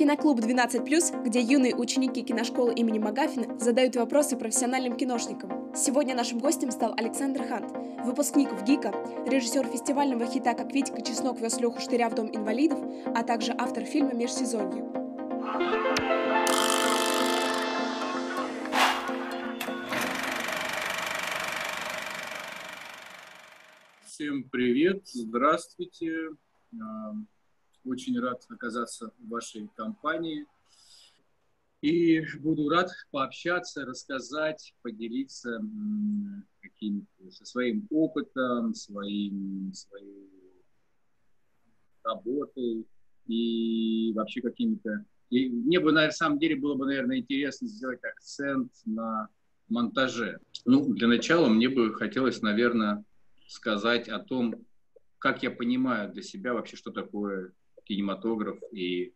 Киноклуб 12+, где юные ученики киношколы имени Магафина задают вопросы профессиональным киношникам. Сегодня нашим гостем стал Александр Хант, выпускник в ГИКа, режиссер фестивального хита «Как Витька Чеснок вез Леху Штыря в Дом инвалидов», а также автор фильма «Межсезонье». Всем привет, здравствуйте. Очень рад оказаться в вашей компании. И буду рад пообщаться, рассказать, поделиться каким со своим опытом, своим, своей работой и вообще какими-то... И мне бы, на самом деле, было бы, наверное, интересно сделать акцент на монтаже. Ну, для начала мне бы хотелось, наверное, сказать о том, как я понимаю для себя вообще, что такое кинематограф и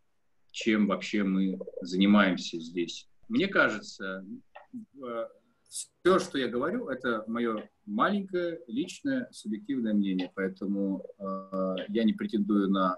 чем вообще мы занимаемся здесь. Мне кажется, э, все, что я говорю, это мое маленькое личное субъективное мнение, поэтому э, я не претендую на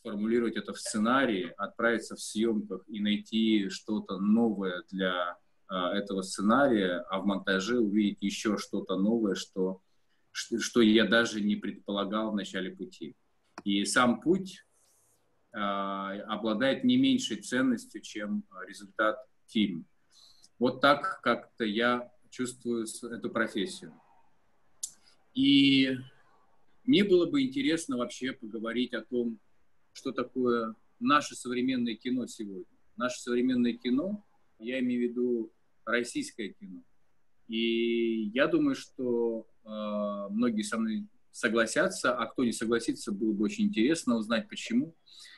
сформулировать это в сценарии, отправиться в съемках и найти что-то новое для а, этого сценария, а в монтаже увидеть еще что-то новое, что, что, я даже не предполагал в начале пути. И сам путь а, обладает не меньшей ценностью, чем результат фильма. Вот так как-то я чувствую эту профессию. И мне было бы интересно вообще поговорить о том, что такое наше современное кино сегодня. Наше современное кино, я имею в виду российское кино. И я думаю, что э, многие со мной согласятся, а кто не согласится, было бы очень интересно узнать, почему,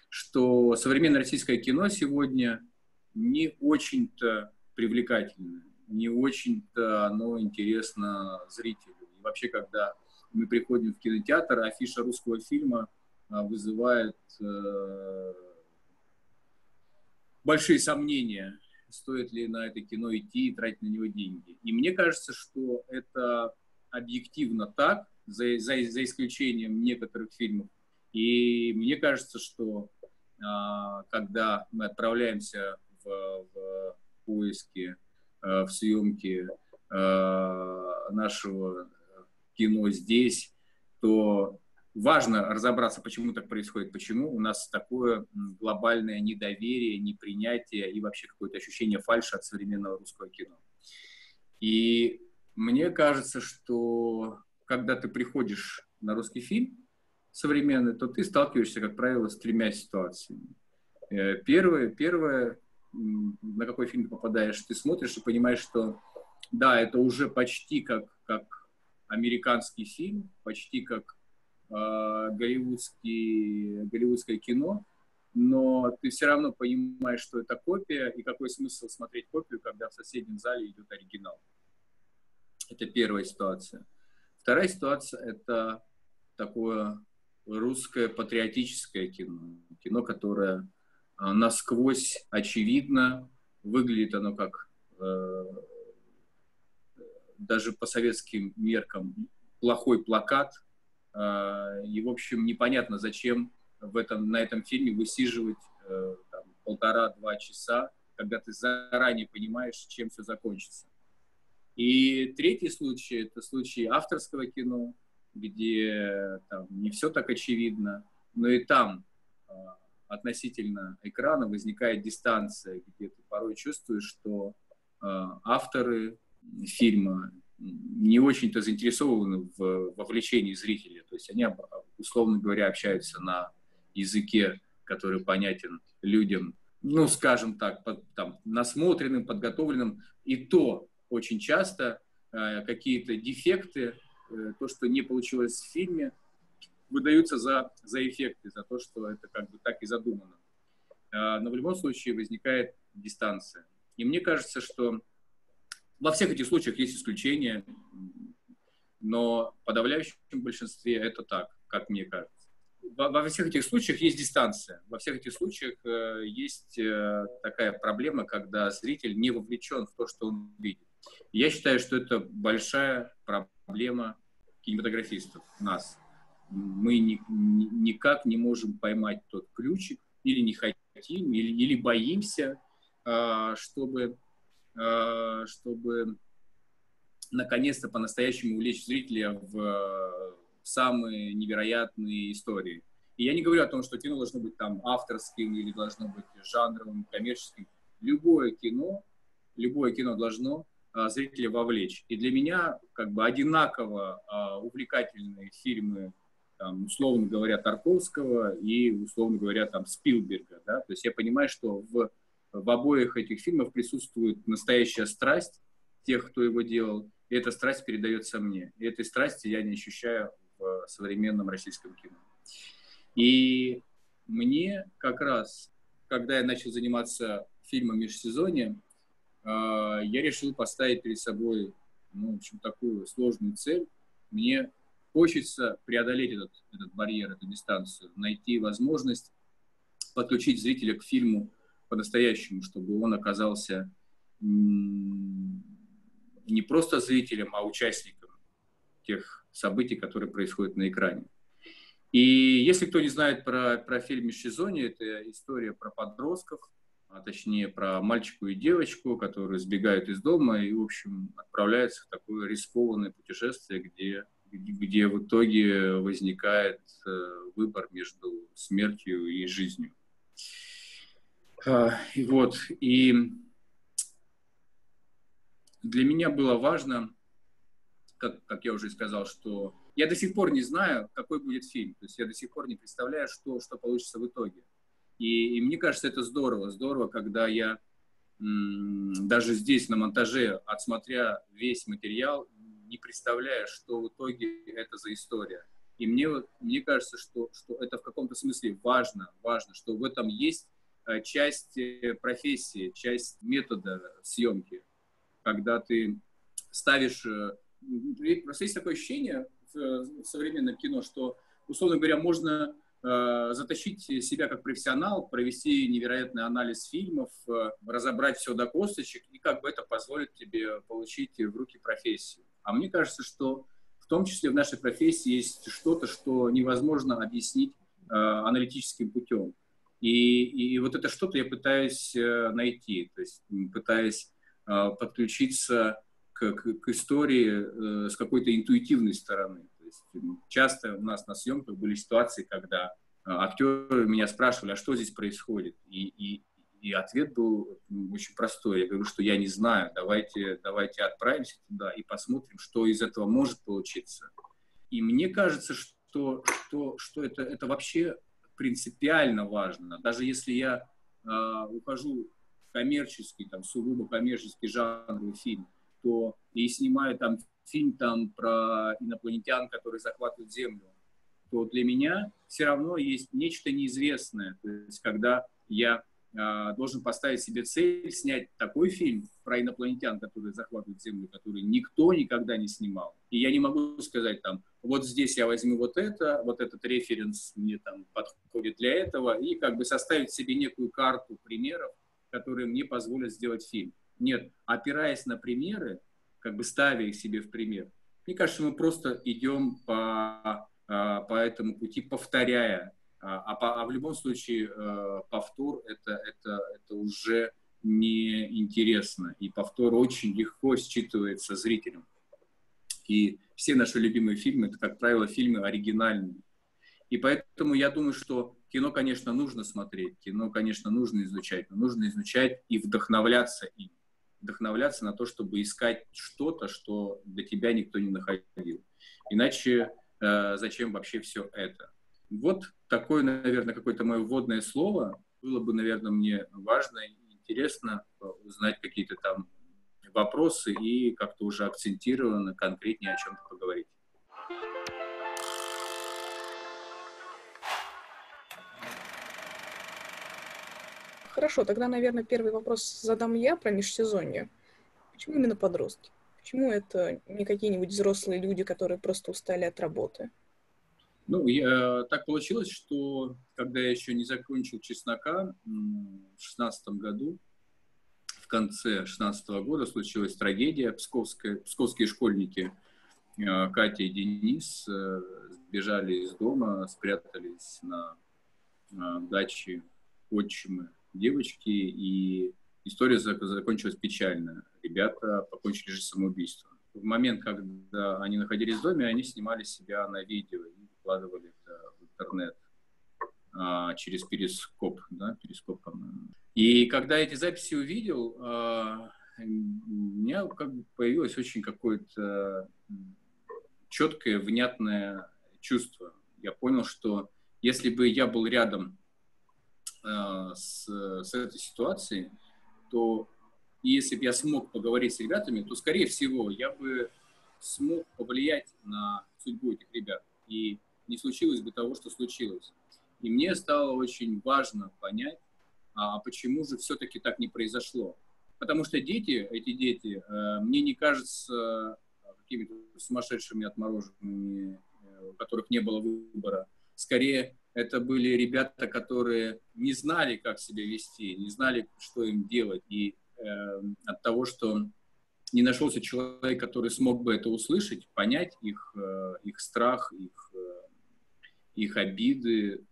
что современное российское кино сегодня не очень-то привлекательное, не очень-то оно интересно зрителю. И вообще, когда мы приходим в кинотеатр, афиша русского фильма – вызывает э, большие сомнения, стоит ли на это кино идти и тратить на него деньги. И мне кажется, что это объективно так, за, за, за исключением некоторых фильмов. И мне кажется, что а, когда мы отправляемся в, в поиски, э, в съемки э, нашего кино здесь, то важно разобраться, почему так происходит, почему у нас такое глобальное недоверие, непринятие и вообще какое-то ощущение фальши от современного русского кино. И мне кажется, что когда ты приходишь на русский фильм современный, то ты сталкиваешься, как правило, с тремя ситуациями. Э, первое, первое на какой фильм попадаешь, ты смотришь и понимаешь, что да, это уже почти как, как американский фильм, почти как голливудский, голливудское кино, но ты все равно понимаешь, что это копия, и какой смысл смотреть копию, когда в соседнем зале идет оригинал. Это первая ситуация. Вторая ситуация – это такое русское патриотическое кино. Кино, которое э, насквозь очевидно, выглядит оно как э, даже по советским меркам плохой плакат. Э, и, в общем, непонятно, зачем в этом, на этом фильме высиживать э, полтора-два часа, когда ты заранее понимаешь, чем все закончится. И третий случай – это случай авторского кино, где там не все так очевидно, но и там э, относительно экрана возникает дистанция, где ты порой чувствуешь, что э, авторы фильма не очень-то заинтересованы в вовлечении зрителя. То есть они, условно говоря, общаются на языке, который понятен людям, ну, скажем так, под, там, насмотренным, подготовленным. И то очень часто э, какие-то дефекты, э, то, что не получилось в фильме, выдаются за, за эффекты, за то, что это как бы так и задумано. Э, но в любом случае возникает дистанция. И мне кажется, что во всех этих случаях есть исключения, но в подавляющем большинстве это так, как мне кажется во, во всех этих случаях есть дистанция. Во всех этих случаях э, есть э, такая проблема, когда зритель не вовлечен в то, что он видит. Я считаю, что это большая проблема кинематографистов, нас. Мы ни, ни, никак не можем поймать тот ключик, или не хотим, или, или боимся, э, чтобы, чтобы наконец-то по-настоящему увлечь зрителя в самые невероятные истории. И я не говорю о том, что кино должно быть там авторским или должно быть жанровым, коммерческим. Любое кино, любое кино должно а, зрителя вовлечь. И для меня как бы одинаково а, увлекательные фильмы, там, условно говоря, Тарковского и, условно говоря, там, Спилберга. Да? То есть я понимаю, что в, в обоих этих фильмах присутствует настоящая страсть тех, кто его делал, и эта страсть передается мне. И этой страсти я не ощущаю в современном российском кино. И мне как раз, когда я начал заниматься фильмом межсезонье, а, я решил поставить перед собой ну, в общем, такую сложную цель. Мне хочется преодолеть этот, этот барьер, эту дистанцию, найти возможность подключить зрителя к фильму по-настоящему, чтобы он оказался не просто зрителем, а участником тех событий, которые происходят на экране. И если кто не знает про, про фильм «Межсезонье», это история про подростков, а точнее про мальчику и девочку, которые сбегают из дома и, в общем, отправляются в такое рискованное путешествие, где, где в итоге возникает э, выбор между смертью и жизнью. А, и вот, и для меня было важно как, как я уже сказал, что я до сих пор не знаю, какой будет фильм. То есть я до сих пор не представляю, что, что получится в итоге. И, и мне кажется, это здорово. Здорово, когда я м, даже здесь на монтаже, отсмотря весь материал, не представляю, что в итоге это за история. И мне, мне кажется, что, что это в каком-то смысле важно, важно, что в этом есть часть э, профессии, часть метода съемки, когда ты ставишь э, просто есть такое ощущение в современном кино, что, условно говоря, можно э, затащить себя как профессионал, провести невероятный анализ фильмов, э, разобрать все до косточек, и как бы это позволит тебе получить в руки профессию. А мне кажется, что в том числе в нашей профессии есть что-то, что невозможно объяснить э, аналитическим путем. И, и вот это что-то я пытаюсь э, найти, то есть пытаюсь э, подключиться к, к, к истории э, с какой-то интуитивной стороны. То есть часто у нас на съемках были ситуации, когда э, актеры меня спрашивали, а что здесь происходит? И, и, и ответ был очень простой. Я говорю, что я не знаю, давайте, давайте отправимся туда и посмотрим, что из этого может получиться. И мне кажется, что, что, что это, это вообще принципиально важно. Даже если я э, ухожу в коммерческий, там, сугубо коммерческий жанровый фильм, что и снимаю там фильм там про инопланетян, которые захватывают Землю, то для меня все равно есть нечто неизвестное. То есть когда я э, должен поставить себе цель снять такой фильм про инопланетян, которые захватывают Землю, который никто никогда не снимал. И я не могу сказать там, вот здесь я возьму вот это, вот этот референс мне там подходит для этого, и как бы составить себе некую карту примеров, которые мне позволят сделать фильм. Нет, опираясь на примеры, как бы ставя их себе в пример. Мне кажется, мы просто идем по, а, по этому пути, повторяя. А, а, а в любом случае э, повтор это, это, это уже неинтересно. И повтор очень легко считывается зрителем. И все наши любимые фильмы, это, как правило, фильмы оригинальные. И поэтому я думаю, что кино, конечно, нужно смотреть, кино, конечно, нужно изучать, но нужно изучать и вдохновляться им. Вдохновляться на то, чтобы искать что-то, что для тебя никто не находил. Иначе э, зачем вообще все это? Вот такое, наверное, какое-то мое вводное слово. Было бы, наверное, мне важно и интересно узнать какие-то там вопросы и как-то уже акцентированно, конкретнее о чем-то поговорить. Хорошо, тогда, наверное, первый вопрос задам я про межсезонье. Почему именно подростки? Почему это не какие-нибудь взрослые люди, которые просто устали от работы? Ну, я, так получилось, что когда я еще не закончил «Чеснока» в шестнадцатом году, в конце шестнадцатого года случилась трагедия. Псковская, псковские школьники э, Катя и Денис э, сбежали из дома, спрятались на э, даче отчимы девочки, и история закончилась печально. Ребята покончили жизнь самоубийством. В момент, когда они находились в доме, они снимали себя на видео и выкладывали это в интернет через перископ, да, перископ, по-моему. И когда эти записи увидел, а, у меня как бы появилось очень какое-то четкое, внятное чувство. Я понял, что если бы я был рядом Э, с, с этой ситуацией, то если бы я смог поговорить с ребятами, то, скорее всего, я бы смог повлиять на судьбу этих ребят. И не случилось бы того, что случилось. И мне стало очень важно понять, а почему же все-таки так не произошло. Потому что дети, эти дети, э, мне не кажутся какими-то сумасшедшими, отмороженными, э, у которых не было выбора. Скорее, это были ребята, которые не знали, как себя вести, не знали, что им делать. И э, от того, что не нашелся человек, который смог бы это услышать, понять их, э, их страх, их, э, их обиды,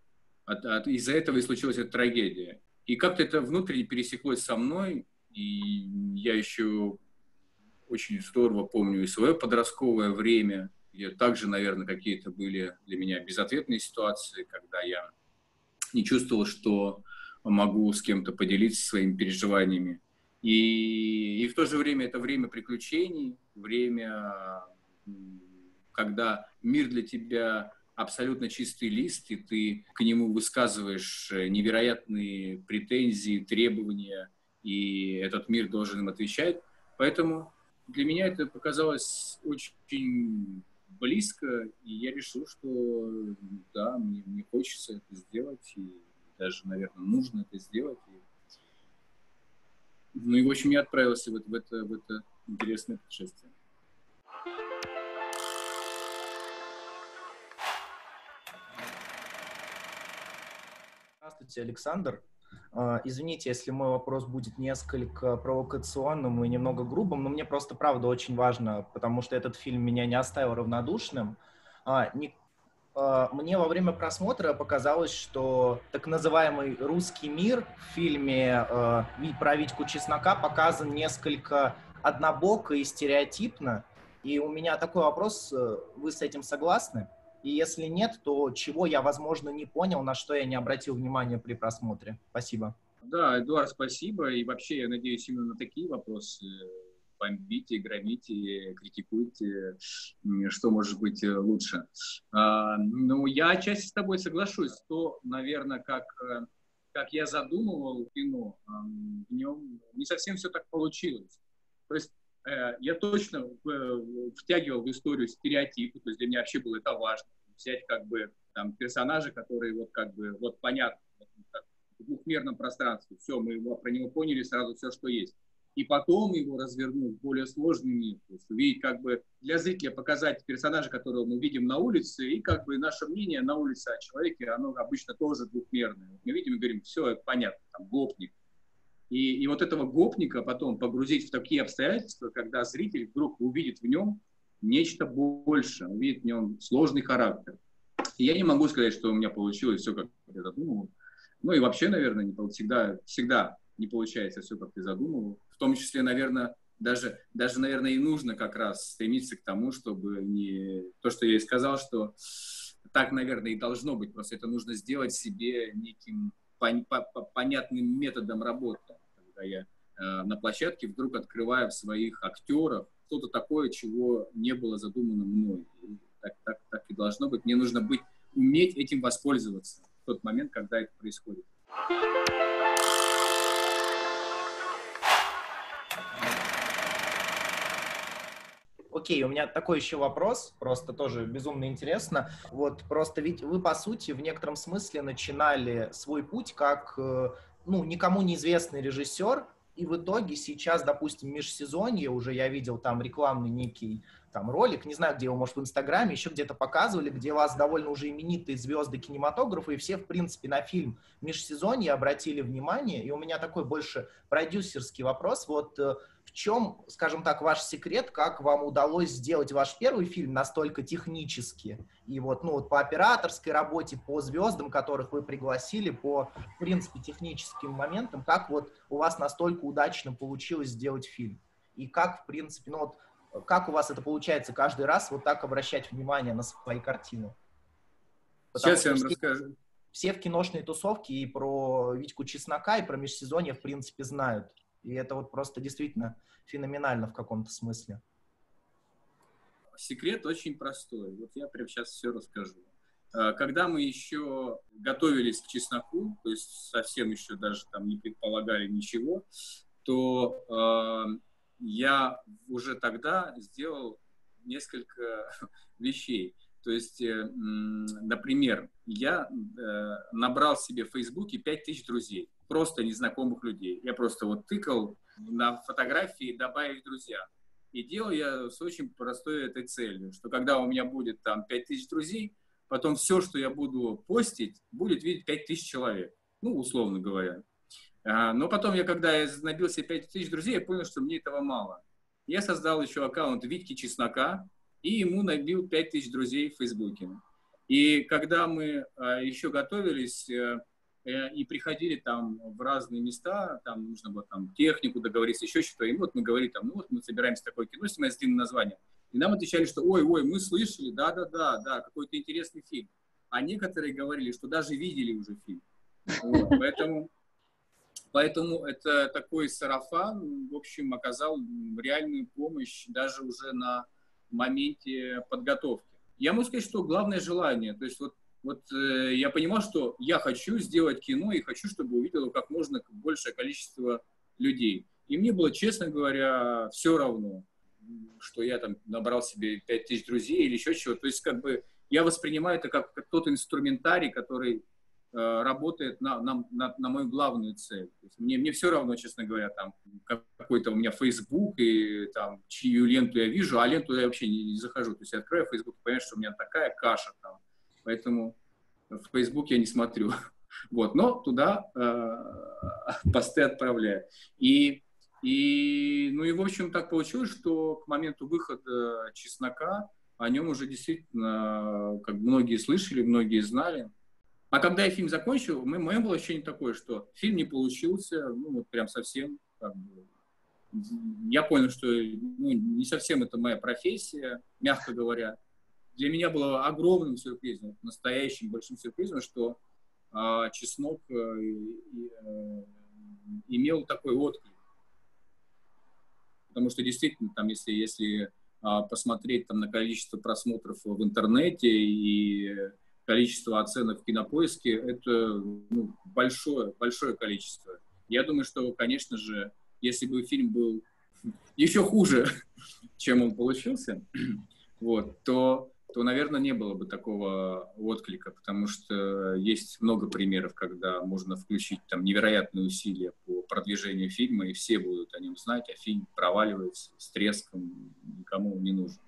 от, от, из-за этого и случилась эта трагедия. И как-то это внутренне пересеклось со мной, и я еще очень здорово помню и свое подростковое время – и также, наверное, какие-то были для меня безответные ситуации, когда я не чувствовал, что могу с кем-то поделиться своими переживаниями. И, и в то же время это время приключений, время, когда мир для тебя абсолютно чистый лист, и ты к нему высказываешь невероятные претензии, требования, и этот мир должен им отвечать. Поэтому для меня это показалось очень близко, и я решил, что да, мне, мне хочется это сделать, и даже, наверное, нужно это сделать. И... Ну и, в общем, я отправился в, в, это, в это интересное путешествие. Здравствуйте, Александр. А, извините, если мой вопрос будет несколько провокационным и немного грубым, но мне просто правда очень важно, потому что этот фильм меня не оставил равнодушным. А, а, мне во время просмотра показалось, что так называемый русский мир в фильме про Витьку Чеснока показан несколько однобоко и стереотипно. И у меня такой вопрос, э, вы с этим согласны? И если нет, то чего я, возможно, не понял, на что я не обратил внимания при просмотре? Спасибо. Да, Эдуард, спасибо. И вообще, я надеюсь, именно на такие вопросы бомбите, громите, критикуйте, что может быть э, лучше. А, ну, я отчасти с тобой соглашусь, то, наверное, как, э, как я задумывал кино, в нем не совсем все так получилось. То есть я точно втягивал в историю стереотипы, то есть для меня вообще было это важно. Взять как бы там персонажи, которые вот как бы вот понятно, в двухмерном пространстве, все, мы его, про него поняли сразу все, что есть. И потом его развернуть более сложный мир, то есть увидеть как бы для зрителя показать персонажа, которого мы видим на улице, и как бы наше мнение на улице о человеке, оно обычно тоже двухмерное. Мы видим и говорим, все, это понятно, там, гопник, И, и вот этого гопника потом погрузить в такие обстоятельства, когда зритель вдруг увидит в нем нечто большее, увидит в нем сложный характер. И я не могу сказать, что у меня получилось все, как я задумывал. Ну и вообще, наверное, не, всегда, всегда не получается все, как ты задумывал. В том числе, наверное, даже, даже, наверное, и нужно как раз стремиться к тому, чтобы не... То, что я и сказал, что так, наверное, и должно быть. Просто это нужно сделать себе неким пон, по, по, понятным методом работы. Когда я э, на площадке вдруг открываю в своих актерах что-то такое, чего не было задумано мной. И так, так, так и должно быть. Мне нужно быть, уметь этим воспользоваться в тот момент, когда это происходит. Окей, у меня такой еще вопрос, просто тоже безумно интересно. Вот просто ведь вы, по сути, в некотором смысле начинали свой путь как, э, ну, никому неизвестный режиссер, и в итоге сейчас, допустим, межсезонье, уже я видел там рекламный некий там ролик, не знаю, где его, может, в Инстаграме, еще где-то показывали, где вас довольно уже именитые звезды кинематографа, и все, в принципе, на фильм «Межсезонье» обратили внимание, и у меня такой больше продюсерский вопрос, вот э, в чем, скажем так, ваш секрет, как вам удалось сделать ваш первый фильм настолько технически, и вот, ну, вот по операторской работе, по звездам, которых вы пригласили, по, в принципе, техническим моментам, как вот у вас настолько удачно получилось сделать фильм? И как, в принципе, ну вот, как у вас это получается каждый раз вот так обращать внимание на свои картины? Потому Сейчас я вам все, расскажу. Все в киношной тусовке и про Витьку Чеснока, и про межсезонье, в принципе, знают. И это вот просто действительно феноменально в каком-то смысле. Секрет очень простой. Вот я прямо сейчас все расскажу. А, когда мы еще готовились к чесноку, то есть совсем еще даже там не предполагали ничего, то э, я уже тогда сделал несколько вещей. То есть, э, например, я э, набрал себе в Фейсбуке 5000 друзей, просто незнакомых людей. Я просто вот тыкал на фотографии «добавить друзья». И делал я с очень простой этой целью, что когда у меня будет там 5000 друзей, потом все, что я буду постить, будет видеть 5000 человек. Ну, условно говоря. А, но потом я, когда я набился 5000 друзей, я понял, что мне этого мало. Я создал еще аккаунт Витьки Чеснока и ему набил 5000 друзей в Фейсбуке. И когда мы а, еще готовились э, и приходили там в разные места, там нужно было там технику договориться, еще что-то, и вот мы говорили там, ну вот мы собираемся такое кино снимать с длинным названием. И нам отвечали, что ой, ой, мы слышали, да-да-да, да, какой-то интересный фильм. А некоторые говорили, что даже видели уже фильм. Вот, поэтому Поэтому это такой сарафан, в общем, оказал реальную помощь даже уже на моменте подготовки. Я могу сказать, что главное желание. То есть вот, вот э, я понимал, что я хочу сделать кино и хочу, чтобы увидело как можно большее количество людей. И мне было, честно говоря, все равно, что я там набрал себе 5000 друзей или еще чего. То есть как бы я воспринимаю это как, как тот инструментарий, который Э, работает на, на, на, на мою главную цель. То есть мне, мне все равно, честно говоря, там какой-то у меня Facebook, и там чью ленту я вижу, а ленту я вообще не, не захожу. То есть я открою Facebook и понимаю, что у меня такая каша там. Поэтому в Facebook я не смотрю. Вот, но туда э, посты отправляю. И, и, ну и, в общем, так получилось, что к моменту выхода «Чеснока» о нем уже действительно, как многие слышали, многие знали. А когда я фильм закончил, мое было ощущение такое, что фильм не получился, ну, вот прям совсем, как бы, я понял, что ну, не совсем это моя профессия, мягко говоря. Для меня было огромным сюрпризом, настоящим большим сюрпризом, что э, чеснок э, э, имел такой отклик. Потому что действительно, там, если, если э, посмотреть там, на количество просмотров в интернете и количество оценок в кинопоиске, это ну, большое, большое количество. Я думаю, что, конечно же, если бы фильм был еще хуже, чем он получился, вот, то, то, наверное, не было бы такого отклика, потому что есть много примеров, когда можно включить там невероятные усилия по продвижению фильма, и все будут о нем знать, а фильм проваливается с треском, никому не нужен.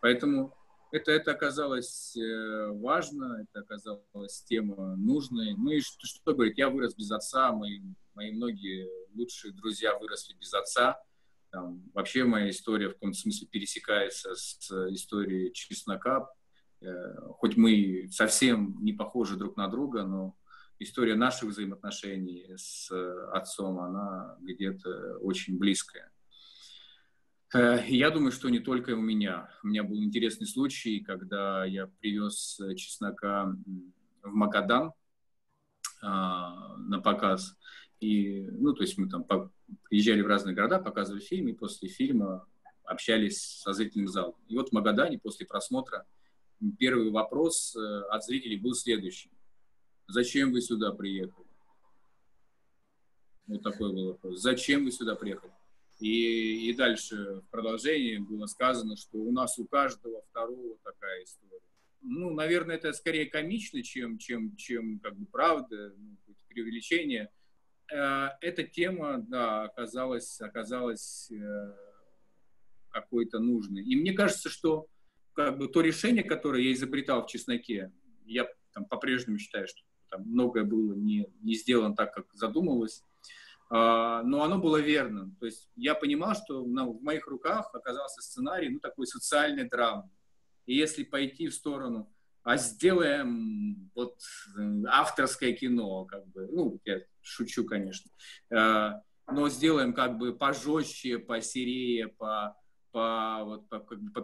Поэтому это, это оказалось э, важно, это оказалось тема нужной. Ну и что, что говорить, я вырос без отца, мои, мои многие лучшие друзья выросли без отца. Там, вообще моя история в каком-то смысле пересекается с историей чеснока. Э, хоть мы совсем не похожи друг на друга, но история наших взаимоотношений с отцом, она где-то очень близкая. Э, я думаю, что не только у меня. У меня был интересный случай, когда я привез чеснока в Магадан а, на показ. И, ну, то есть мы там приезжали в разные города, показывали фильмы, и после фильма общались со зрительным залом. И вот в Магадане после просмотра первый вопрос э, от зрителей был следующий. Зачем вы сюда приехали? Вот такой был вопрос. Зачем вы сюда приехали? И, и дальше в продолжении было сказано, что у нас у каждого второго такая история. Ну, наверное, это скорее комично, чем, чем, чем как бы правда, ну, преувеличение. Э, эта тема, да, оказалась, оказалась э, какой-то нужной. И мне кажется, что как бы то решение, которое я изобретал в чесноке, я там по-прежнему считаю, что там многое было не, не сделано так, как задумывалось, а, но оно было верным. То есть я понимал, что в моих руках оказался сценарий, ну, такой социальной драмы. И если пойти в сторону, а сделаем вот э, авторское кино, как бы, ну, я шучу, конечно, а, но сделаем как бы пожестче, посерее, по, по, вот, по, как бы по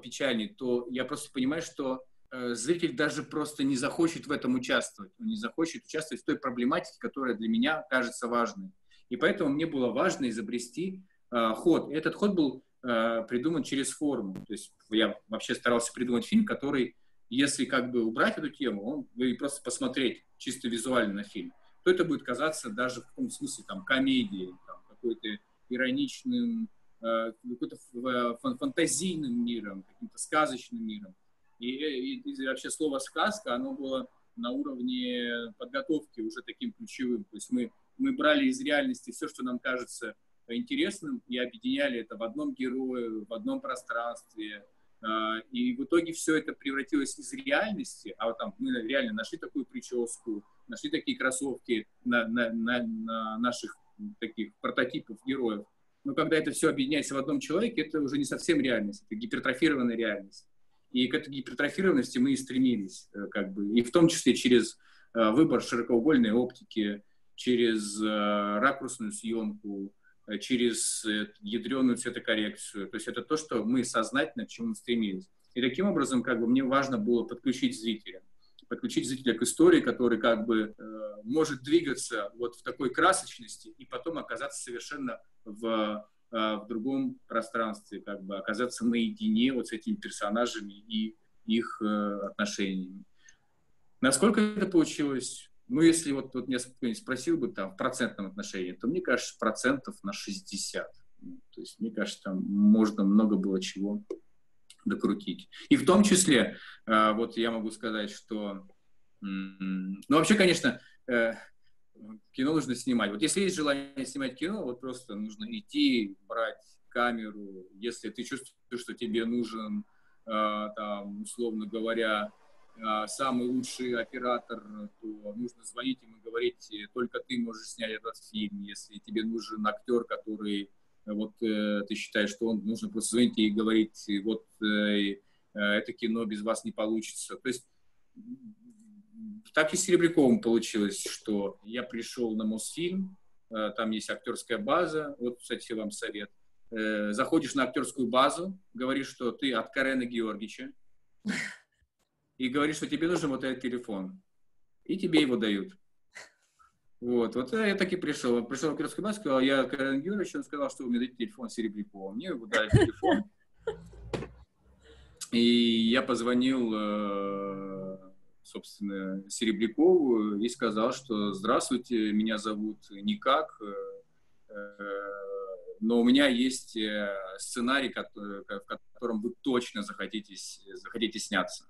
то я просто понимаю, что э, зритель даже просто не захочет в этом участвовать, он не захочет участвовать в той проблематике, которая для меня кажется важной. И поэтому мне было важно изобрести э, ход. И этот ход был э, придуман через форму. То есть я вообще старался придумать фильм, который, если как бы убрать эту тему, он, вы просто посмотреть чисто визуально на фильм, то это будет казаться даже в каком смысле там комедией, там, какой-то ироничным, э, какой-то фан фантазийным миром, каким-то сказочным миром. И, и, и вообще слово «сказка», оно было на уровне подготовки уже таким ключевым. То есть мы мы брали из реальности все, что нам кажется интересным, и объединяли это в одном герое, в одном пространстве. А, и в итоге все это превратилось из реальности, а вот там мы реально нашли такую прическу, нашли такие кроссовки на, на, на, на наших таких прототипов героев. Но когда это все объединяется в одном человеке, это уже не совсем реальность, это гипертрофированная реальность. И к этой гипертрофированности мы и стремились, э, как бы, и в том числе через э, выбор широкоугольной оптики, через э, ракурсную съемку, через э, ядреную цветокоррекцию. То есть это то, что мы сознательно к чему стремились. И таким образом как бы мне важно было подключить зрителя подключить зрителя к истории, который как бы э, может двигаться вот в такой красочности и потом оказаться совершенно в, э, в другом пространстве, как бы оказаться наедине вот с этими персонажами и их э, отношениями. Насколько это получилось, ну, если вот, вот меня кто-нибудь спросил бы там в процентном отношении, то мне кажется, процентов на 60. Ну, то есть, мне кажется, там можно много было чего докрутить. И в том числе, э, вот я могу сказать, что, ну, вообще, конечно, э, кино нужно снимать. Вот если есть желание снимать кино, вот просто нужно идти, брать камеру. Если ты чувствуешь, что тебе нужен, э, там, условно говоря, самый лучший оператор, то нужно звонить ему и говорить, только ты можешь снять этот фильм. Если тебе нужен актер, который вот э, ты считаешь, что он нужно просто звонить и говорить, вот э, э, это кино без вас не получится. То есть так и с Серебряковым получилось, что я пришел на Мосфильм, э, там есть актерская база, вот, кстати, вам совет. Э, заходишь на актерскую базу, говоришь, что ты от Карена Георгича, и говорит, что тебе нужен вот этот телефон. И тебе его дают. Вот, вот я так и пришел. Пришел в Кировский банк, сказал, я Карен Георгиевич, он сказал, что вы мне дадите телефон Серебрякова. Мне его дали телефон. И я позвонил, э, собственно, Серебрякову и сказал, что здравствуйте, меня зовут никак, э, э, но у меня есть сценарий, в котором вы точно захотите, захотите сняться.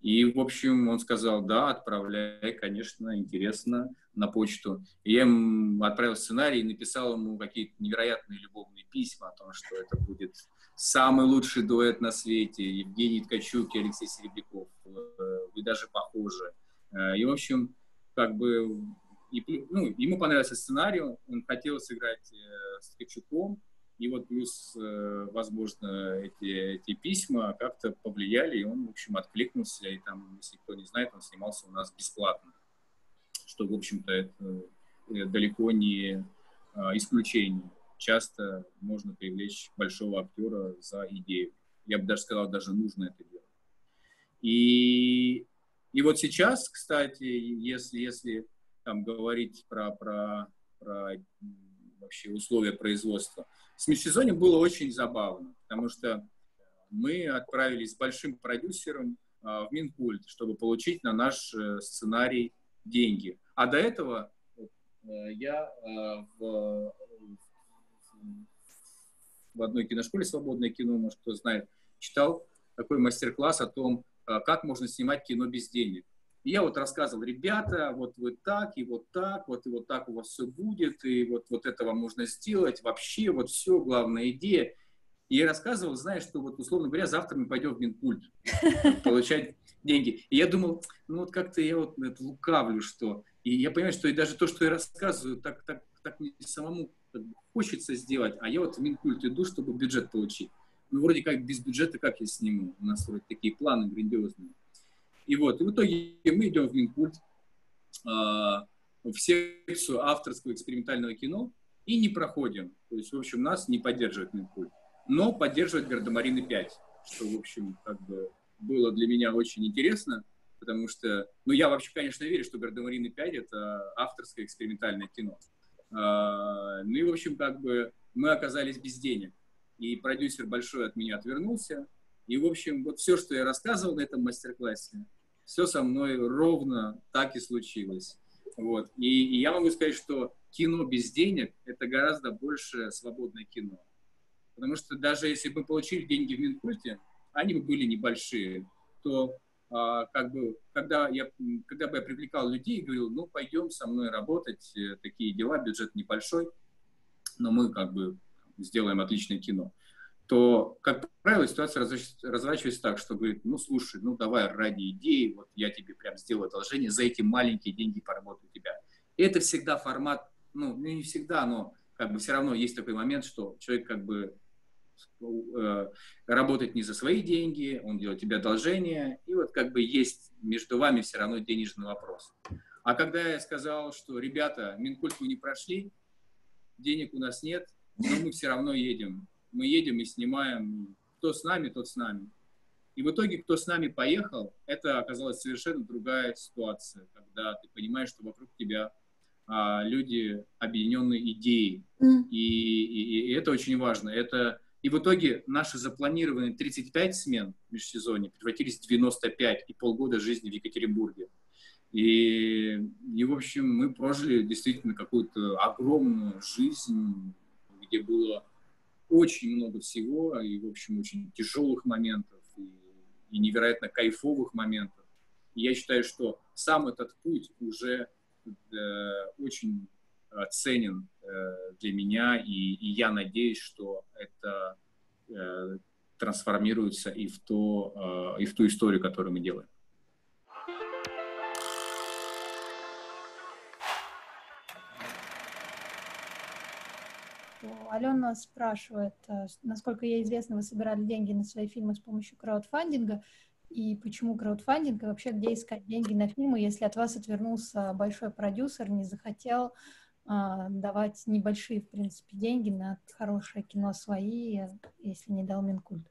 И, в общем, он сказал, да, отправляй, конечно, интересно, на почту. И я ему отправил сценарий и написал ему какие-то невероятные любовные письма о том, что это будет самый лучший дуэт на свете, Евгений Ткачук и Алексей Серебряков, вы даже похожи. И, в общем, как бы, и, ну, ему понравился сценарий, он хотел сыграть с Ткачуком, и вот плюс, возможно, эти, эти письма как-то повлияли, и он, в общем, откликнулся, и там, если кто не знает, он снимался у нас бесплатно, что, в общем-то, это далеко не исключение часто можно привлечь большого актера за идею. Я бы даже сказал, даже нужно это делать. И, и вот сейчас, кстати, если, если там говорить про, про, про вообще условия производства, с межсезоньем было очень забавно, потому что мы отправились с большим продюсером а, в Минкульт, чтобы получить на наш э, сценарий деньги. А до этого э, я э, в, в одной киношколе «Свободное кино», может, кто знает, читал такой мастер-класс о том, как можно снимать кино без денег. И я вот рассказывал, ребята, вот вы так, и вот так, вот и вот так у вас все будет, и вот, вот это вам можно сделать, вообще вот все, главная идея. И я рассказывал, зная, что вот, условно говоря, завтра мы пойдем в Минкульт получать деньги. И я думал, ну вот как-то я вот это лукавлю, что... И я понимаю, что и даже то, что я рассказываю, так, так, так мне самому хочется сделать, а я вот в Минкульт иду, чтобы бюджет получить. Ну, вроде как без бюджета, как я сниму? У нас вроде такие планы грандиозные. И вот, и в итоге мы идем в Минкульт, э, в секцию авторского экспериментального кино и не проходим. То есть, в общем, нас не поддерживает Минкульт. Но поддерживает Гардемарины 5, что, в общем, как бы было для меня очень интересно, потому что, ну, я вообще, конечно, верю, что Гардемарины 5 — это авторское экспериментальное кино. А, ну и, в общем, как бы мы оказались без денег. И продюсер большой от меня отвернулся. И, в общем, вот все, что я рассказывал на этом мастер-классе, все со мной ровно так и случилось. Вот. И, и я могу сказать, что кино без денег – это гораздо больше свободное кино. Потому что даже если бы получили деньги в Минкульте, они бы были небольшие, то а, как бы, когда, я, когда бы я привлекал людей и говорил, ну, пойдем со мной работать, э, такие дела, бюджет небольшой, но мы как бы сделаем отличное кино, то, как правило, ситуация разворачивается так, что говорит, ну, слушай, ну, давай ради идеи, вот я тебе прям сделаю одолжение, за эти маленькие деньги поработаю тебя. Это всегда формат, ну, не всегда, но как бы все равно есть такой момент, что человек как бы Э, работать не за свои деньги, он делает тебе одолжение, и вот как бы есть между вами все равно денежный вопрос. А когда я сказал, что, ребята, Минкульт вы не прошли, денег у нас нет, но мы все равно едем. Мы едем и снимаем. Кто с нами, тот с нами. И в итоге, кто с нами поехал, это оказалась совершенно другая ситуация, когда ты понимаешь, что вокруг тебя а, люди объединенные идеей. Mm. И, и, и это очень важно. Это и в итоге наши запланированные 35 смен в межсезонье превратились в 95 и полгода жизни в Екатеринбурге. И, и, в общем, мы прожили действительно какую-то огромную жизнь, где было очень много всего, и, в общем, очень тяжелых моментов, и, и невероятно кайфовых моментов. И я считаю, что сам этот путь уже э, очень Э, ценен э, для меня, и, и я надеюсь, что это э, трансформируется и в, то, и в ту историю, которую мы делаем. Алена спрашивает, насколько ей известно, вы собирали деньги на свои фильмы с помощью краудфандинга, и почему краудфандинг, и вообще где искать деньги на фильмы, если от вас отвернулся большой продюсер, не захотел а, давать небольшие, в принципе, деньги на хорошее кино свои, если не дал Минкульт.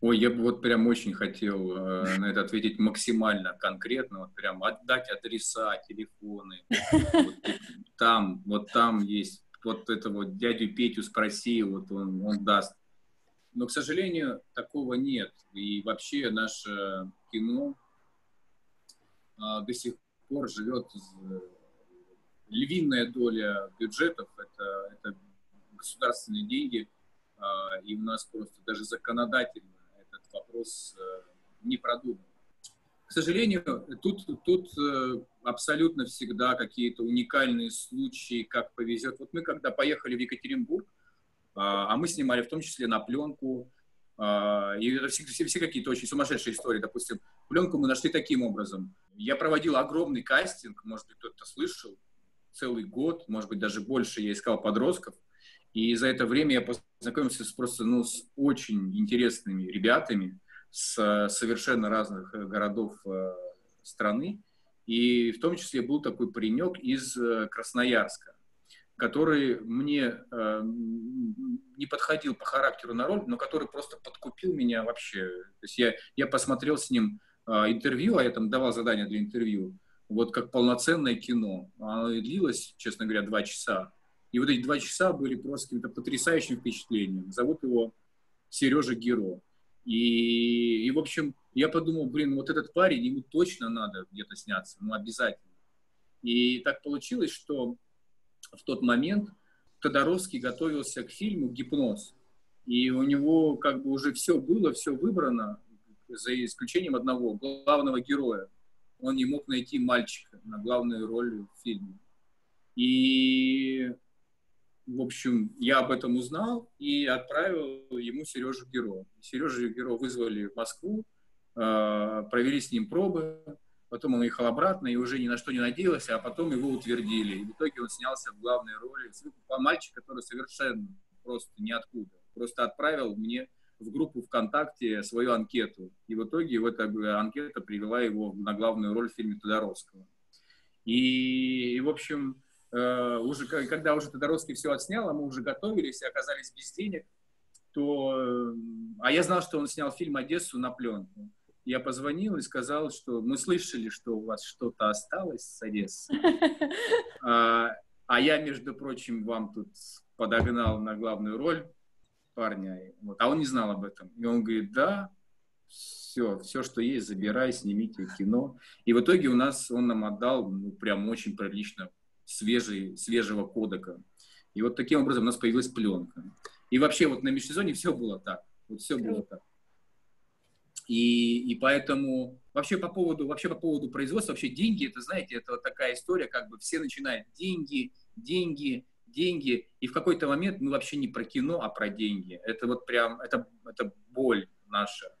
Ой, я бы вот прям очень хотел э, на это ответить максимально конкретно, вот прям отдать адреса, телефоны. Вот, там, вот там есть вот это вот дядю Петю спроси, вот он, он даст. Но, к сожалению, такого нет. И вообще наше кино э, до сих пор живет львиная доля бюджетов это, это государственные деньги, а, и у нас просто даже законодательно этот вопрос э, не продуман. К сожалению, тут, тут э, абсолютно всегда какие-то уникальные случаи, как повезет. Вот мы когда поехали в Екатеринбург, А, а мы снимали в том числе на пленку. А, и это все, все, все какие-то очень сумасшедшие истории. Допустим, пленку мы нашли таким образом. Я проводил огромный кастинг, может быть, кто-то слышал, целый год, может быть, даже больше я искал подростков. И за это время я познакомился с просто ну, с очень интересными ребятами с совершенно разных э, городов э, страны. И в том числе был такой паренек из э, Красноярска, который мне не подходил по характеру на роль, но который просто подкупил меня вообще. То есть я, я посмотрел с ним интервью, а я там давал задание для интервью, вот как полноценное кино. Оно длилось, честно говоря, два часа. И вот эти два часа были просто каким-то потрясающим впечатлением. Зовут его Сережа Геро. И, и, в общем, я подумал, блин, вот этот парень, ему точно надо где-то сняться, ну, обязательно. И так получилось, что в тот момент Тодоровский готовился к фильму «Гипноз». И у него как бы уже все было, все выбрано, за исключением одного, главного героя. Он не мог найти мальчика на главную роль в фильме. И в общем, я об этом узнал и отправил ему Сережу Геро. Сережу Геро вызвали в Москву, а, провели с ним пробы, потом он уехал обратно и уже ни на что не надеялся, а потом его утвердили. И в итоге он снялся в главной роли. Мальчик, который совершенно просто ниоткуда. Просто отправил мне в группу ВКонтакте свою анкету. И в итоге вот эта анкета привела его на главную роль в фильме Тодоровского. И, и в общем, уже, когда уже Тодоровский все отснял, а мы уже готовились и оказались без денег, то... Э, а я знал, что он снял фильм «Одессу» на пленку. Я позвонил и сказал, что мы слышали, что у вас что-то осталось с Одессы. А, а я, между прочим, вам тут подогнал на главную роль парня. Вот. А он не знал об этом. И он говорит, да, все, все, что есть, забирай, снимите кино. И в итоге у нас, он нам отдал, ну, прям очень прилично свежий, свежего кодека. И вот таким образом у нас появилась пленка. И вообще вот на межсезонье все было так. Вот все было так. И, и поэтому вообще по поводу вообще по поводу производства вообще деньги это знаете это вот такая история как бы все начинают деньги деньги деньги и в какой-то момент мы вообще не про кино а про деньги это вот прям это это боль наша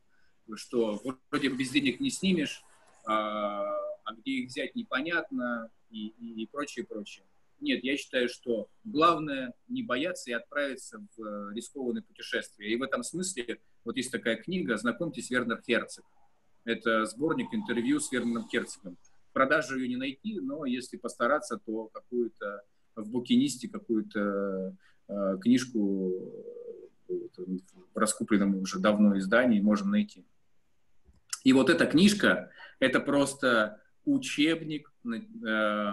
что вроде без денег не снимешь а, а где их взять непонятно и, и, и прочее, прочее. Нет, я считаю, что главное не бояться и отправиться в э, рискованное путешествие. И в этом смысле вот есть такая книга «Знакомьтесь, Вернер Херцог». Это сборник интервью с Вернером Херцогом. В продаже ее не найти, но если постараться, то какую-то в букинисте какую-то э, книжку э, в раскупленном уже давно издании можем найти. И вот эта книжка, это просто учебник э,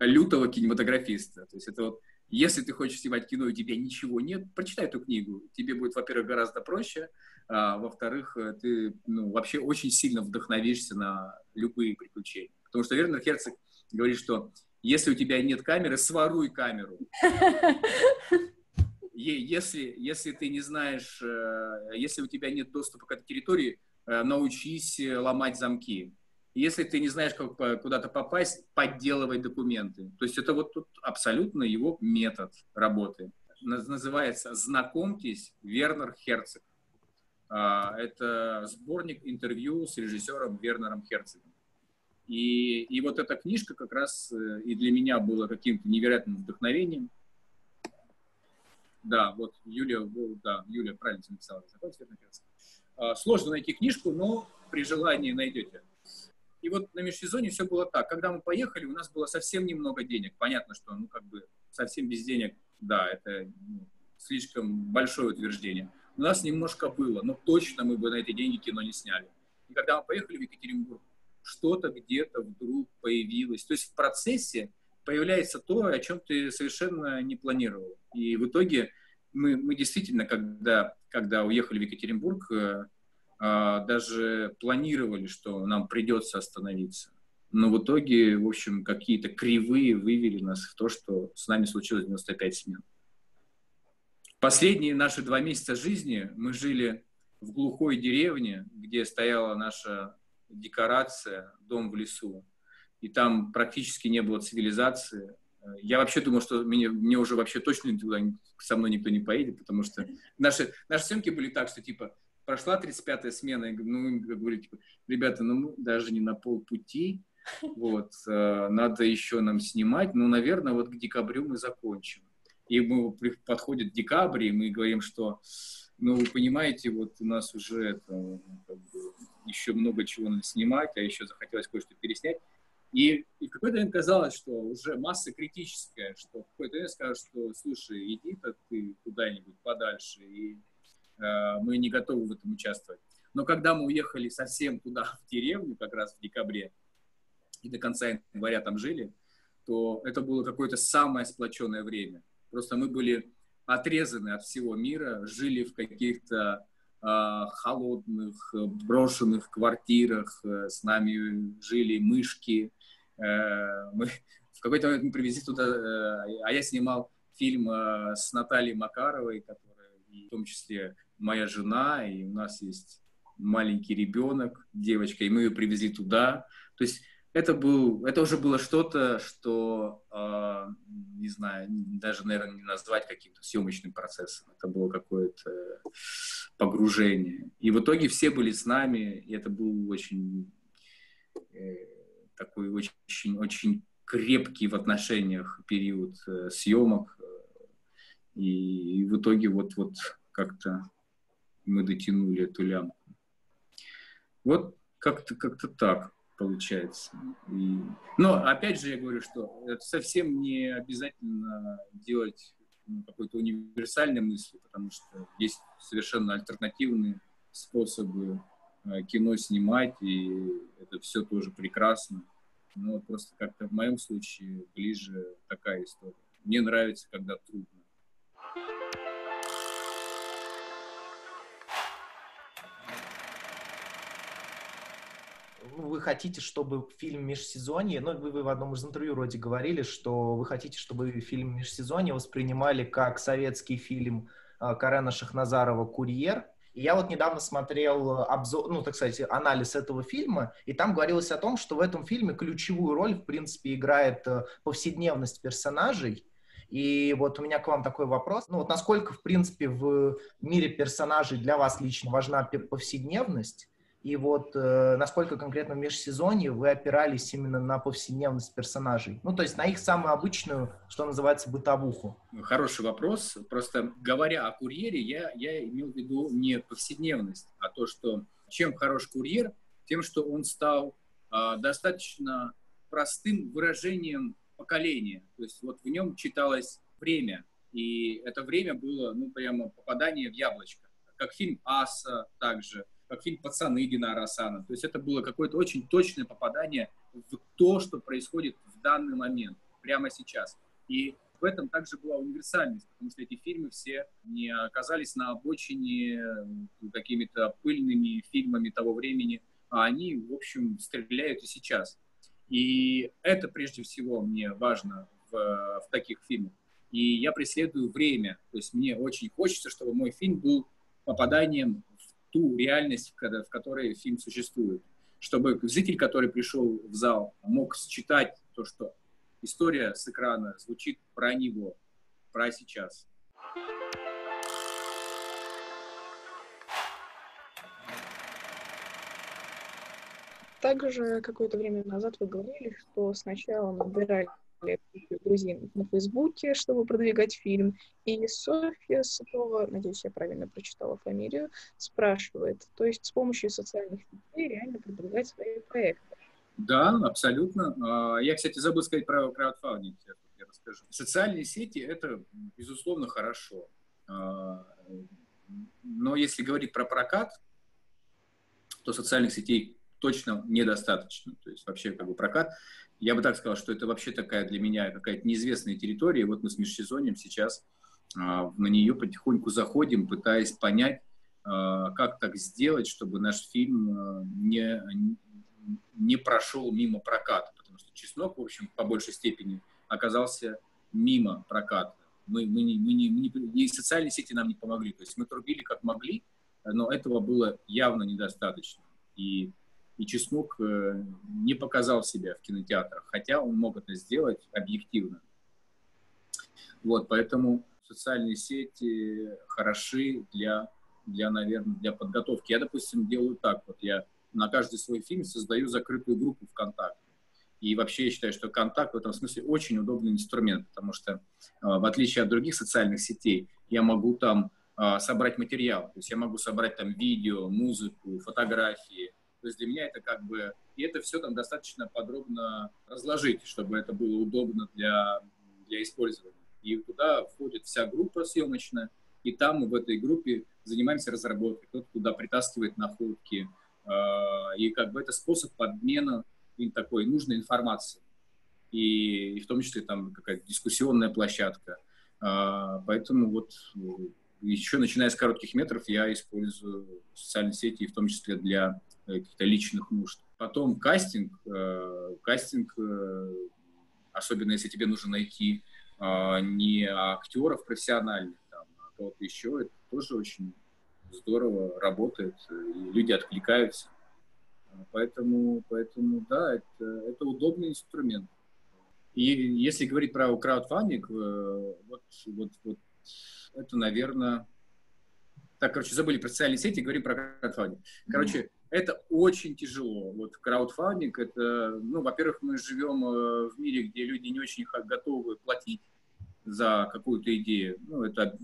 лютого кинематографиста. То есть это вот, если ты хочешь снимать кино, и у тебя ничего нет, прочитай эту книгу. Тебе будет, во-первых, гораздо проще, а во-вторых, э, ты ну, вообще очень сильно вдохновишься на любые приключения. Потому что Вернер Херцог говорит, что если у тебя нет камеры, своруй камеру. Если, если ты не знаешь, э, если у тебя нет доступа к этой территории, научись ломать замки если ты не знаешь, как куда-то попасть, подделывай документы. То есть это вот тут абсолютно его метод работы. Называется «Знакомьтесь, Вернер Херцог». А, это сборник интервью с режиссером Вернером Херцогом. И, и вот эта книжка как раз э, и для меня была каким-то невероятным вдохновением. Да, вот Юлия, да, Юлия правильно написала. А, сложно найти книжку, но при желании найдете. И вот на межсезонье все было так. Когда мы поехали, у нас было совсем немного денег. Понятно, что, ну, как бы, совсем без денег, да, это ну, слишком большое утверждение. У нас немножко было, но точно мы бы на эти деньги кино не сняли. И когда мы поехали в Екатеринбург, что-то где-то вдруг появилось. То есть в процессе появляется то, о чем ты совершенно не планировал. И в итоге мы, мы действительно, когда, когда уехали в Екатеринбург, э, даже планировали, что нам придется остановиться. Но в итоге, в общем, какие-то кривые вывели нас в то, что с нами случилось 95 смен. Последние наши два месяца жизни мы жили в глухой деревне, где стояла наша декорация, дом в лесу. И там практически не было цивилизации. Я вообще думал, что мне, мне уже вообще точно туда со мной никто не поедет, потому что наши, наши съемки были так, что типа прошла 35-я смена, и ну, говорю, типа, ребята, ну мы даже не на полпути, вот, э, надо еще нам снимать, ну, наверное, вот к декабрю мы закончим. И мы подходит декабрь, и мы говорим, что, ну, вы понимаете, вот у нас уже это, как бы, еще много чего надо снимать, а еще захотелось кое-что переснять. И, и в какой-то момент казалось, что уже масса критическая, что в какой-то момент скажут, что, слушай, иди-то ты куда-нибудь подальше, и мы не готовы в этом участвовать. Но когда мы уехали совсем туда, в деревню, как раз в декабре, и до конца января там жили, то это было какое-то самое сплоченное время. Просто мы были отрезаны от всего мира, жили в каких-то э, холодных, брошенных квартирах, э, с нами жили мышки. Э, мы, в какой-то момент мы привезли туда, э, а я снимал фильм э, с Натальей Макаровой, которая, в том числе моя жена, и у нас есть маленький ребенок, девочка, и мы ее привезли туда. То есть это, был, это уже было что-то, что, э, не знаю, даже, наверное, не назвать каким-то съемочным процессом. Это было какое-то погружение. И в итоге все были с нами, и это был очень э, такой очень, очень крепкий в отношениях период э, съемок. И, и в итоге вот, вот как-то мы дотянули эту лямку. Вот как-то как так получается. И... Но опять же я говорю, что это совсем не обязательно делать ну, какой-то универсальной мысли, потому что есть совершенно альтернативные способы э, кино снимать, и это все тоже прекрасно. Но просто как-то в моем случае ближе такая история. Мне нравится, когда трудно. Вы хотите, чтобы фильм межсезонье, ну, вы, вы в одном из интервью вроде говорили, что вы хотите, чтобы фильм межсезонье воспринимали как советский фильм э, Карена Шахназарова «Курьер», и я вот недавно смотрел обзор, ну, так сказать, анализ этого фильма, и там говорилось о том, что в этом фильме ключевую роль, в принципе, играет э, повседневность персонажей, и вот у меня к вам такой вопрос. Ну вот насколько, в принципе, в мире персонажей для вас лично важна повседневность? И вот э, насколько конкретно в межсезонье вы опирались именно на повседневность персонажей? Ну, то есть на их самую обычную, что называется, бытовуху. Хороший вопрос. Просто говоря о курьере, я, я имел в виду не повседневность, а то, что чем хорош курьер, тем, что он стал э, достаточно простым выражением поколения. То есть вот в нем читалось время, и это время было, ну, прямо попадание в яблочко. Как фильм «Аса» также – как фильм «Пацаны» Динара Асана. То есть это было какое-то очень точное попадание в то, что происходит в данный момент, прямо сейчас. И в этом также была универсальность, потому что эти фильмы все не оказались на обочине какими-то пыльными фильмами того времени, а они, в общем, стреляют и сейчас. И это прежде всего мне важно в, в таких фильмах. И я преследую время. То есть мне очень хочется, чтобы мой фильм был попаданием ту реальность, в которой фильм существует. Чтобы зритель, который пришел в зал, мог считать то, что история с экрана звучит про него, про сейчас. Также какое-то время назад вы говорили, что сначала набирали друзей на Фейсбуке, чтобы продвигать фильм. И Софья Сытова, надеюсь, я правильно прочитала фамилию, спрашивает, то есть с помощью социальных сетей реально продвигать свои проекты. Да, абсолютно. А, я, кстати, забыл сказать про краудфандинг, я расскажу. Социальные сети – это, безусловно, хорошо. А, но если говорить про прокат, то социальных сетей точно недостаточно. То есть вообще как бы прокат я бы так сказал, что это вообще такая для меня какая-то неизвестная территория. вот мы с межсезоньем сейчас а, на нее потихоньку заходим, пытаясь понять, а, как так сделать, чтобы наш фильм а, не, не прошел мимо проката. Потому что «Чеснок», в общем, по большей степени оказался мимо проката. Мы, мы, не, мы, не, мы не, и социальные сети нам не помогли. То есть мы трубили как могли, но этого было явно недостаточно. И и Чеснок э, не показал себя в кинотеатрах, хотя он мог это сделать объективно. Вот, поэтому социальные сети хороши для, для, наверное, для подготовки. Я, допустим, делаю так, вот я на каждый свой фильм создаю закрытую группу ВКонтакте. И вообще я считаю, что контакт в этом смысле очень удобный инструмент, потому что в отличие от других социальных сетей, я могу там собрать материал. То есть я могу собрать там видео, музыку, фотографии. То есть для меня это как бы... И это все там достаточно подробно разложить, чтобы это было удобно для, для использования. И туда входит вся группа съемочная, и там мы в этой группе занимаемся разработкой. Кто-то туда притаскивает находки. И как бы это способ подмена такой нужной информации. И, и в том числе там какая-то дискуссионная площадка. Поэтому вот еще начиная с коротких метров я использую социальные сети, в том числе для каких-то личных нужд. Потом кастинг. Э, кастинг, э, особенно если тебе нужно найти не актеров профессиональных, там, а кого-то еще, это тоже очень здорово работает, и люди откликаются. Поэтому, поэтому да, это, это удобный инструмент. И если говорить про краудфандинг, вот, вот, вот это, наверное... Так, короче, забыли про социальные сети, говорим про краудфандинг. Короче. Это очень тяжело. Вот краудфандинг, это, ну, во-первых, мы живем э, в мире, где люди не очень готовы платить за какую-то идею. Ну, это